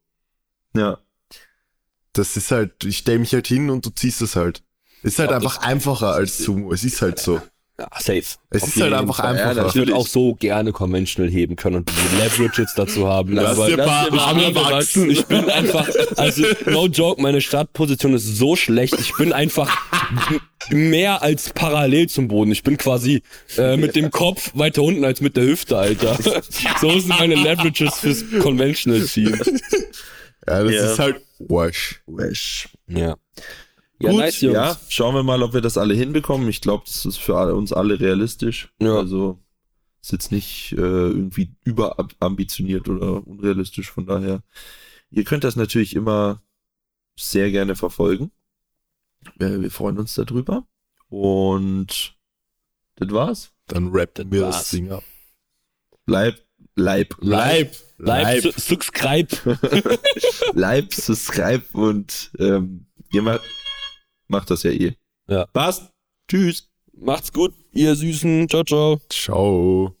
A: Ja.
B: Das ist halt, ich stelle mich halt hin und du ziehst es halt. Ist halt
C: Ja,
B: einfach einfacher als Sumo. Es ist halt so.
C: Ja, safe.
B: Es
C: Auf
B: ist halt einfach
C: Fall.
B: einfacher.
C: Ja, ich würde auch so gerne conventional heben können und diese Leverages dazu haben.
B: Lass
C: Aber
B: dir paar
C: ich
B: Arme
C: bin-
B: wachsen.
C: Ich bin einfach, also no joke, meine Startposition ist so schlecht. Ich bin einfach mehr als parallel zum Boden. Ich bin quasi äh, mit dem Kopf weiter unten als mit der Hüfte, Alter. So sind meine Leverages fürs Conventional Team.
B: Ja, das
A: Ja.
B: ist halt Wash.
A: Wesh.
C: Ja. Ja,
A: Gut,
C: nice,
A: ja, schauen wir mal, ob wir das alle hinbekommen. Ich glaube, das ist für alle, uns alle realistisch.
C: Ja.
A: Also ist jetzt nicht äh, irgendwie überambitioniert oder unrealistisch. Von daher, ihr könnt das natürlich immer sehr gerne verfolgen. Wir, wir freuen uns darüber. Und das war's.
B: Dann wir
C: war's.
B: das Ding ab.
A: Leib, Leib,
B: Leib.
C: Bleib, su- subscribe.
A: Leib, subscribe und ähm, ihr macht, macht das ja eh.
C: Ja.
A: Passt. Tschüss.
C: Macht's gut, ihr Süßen. Ciao, ciao.
B: Ciao.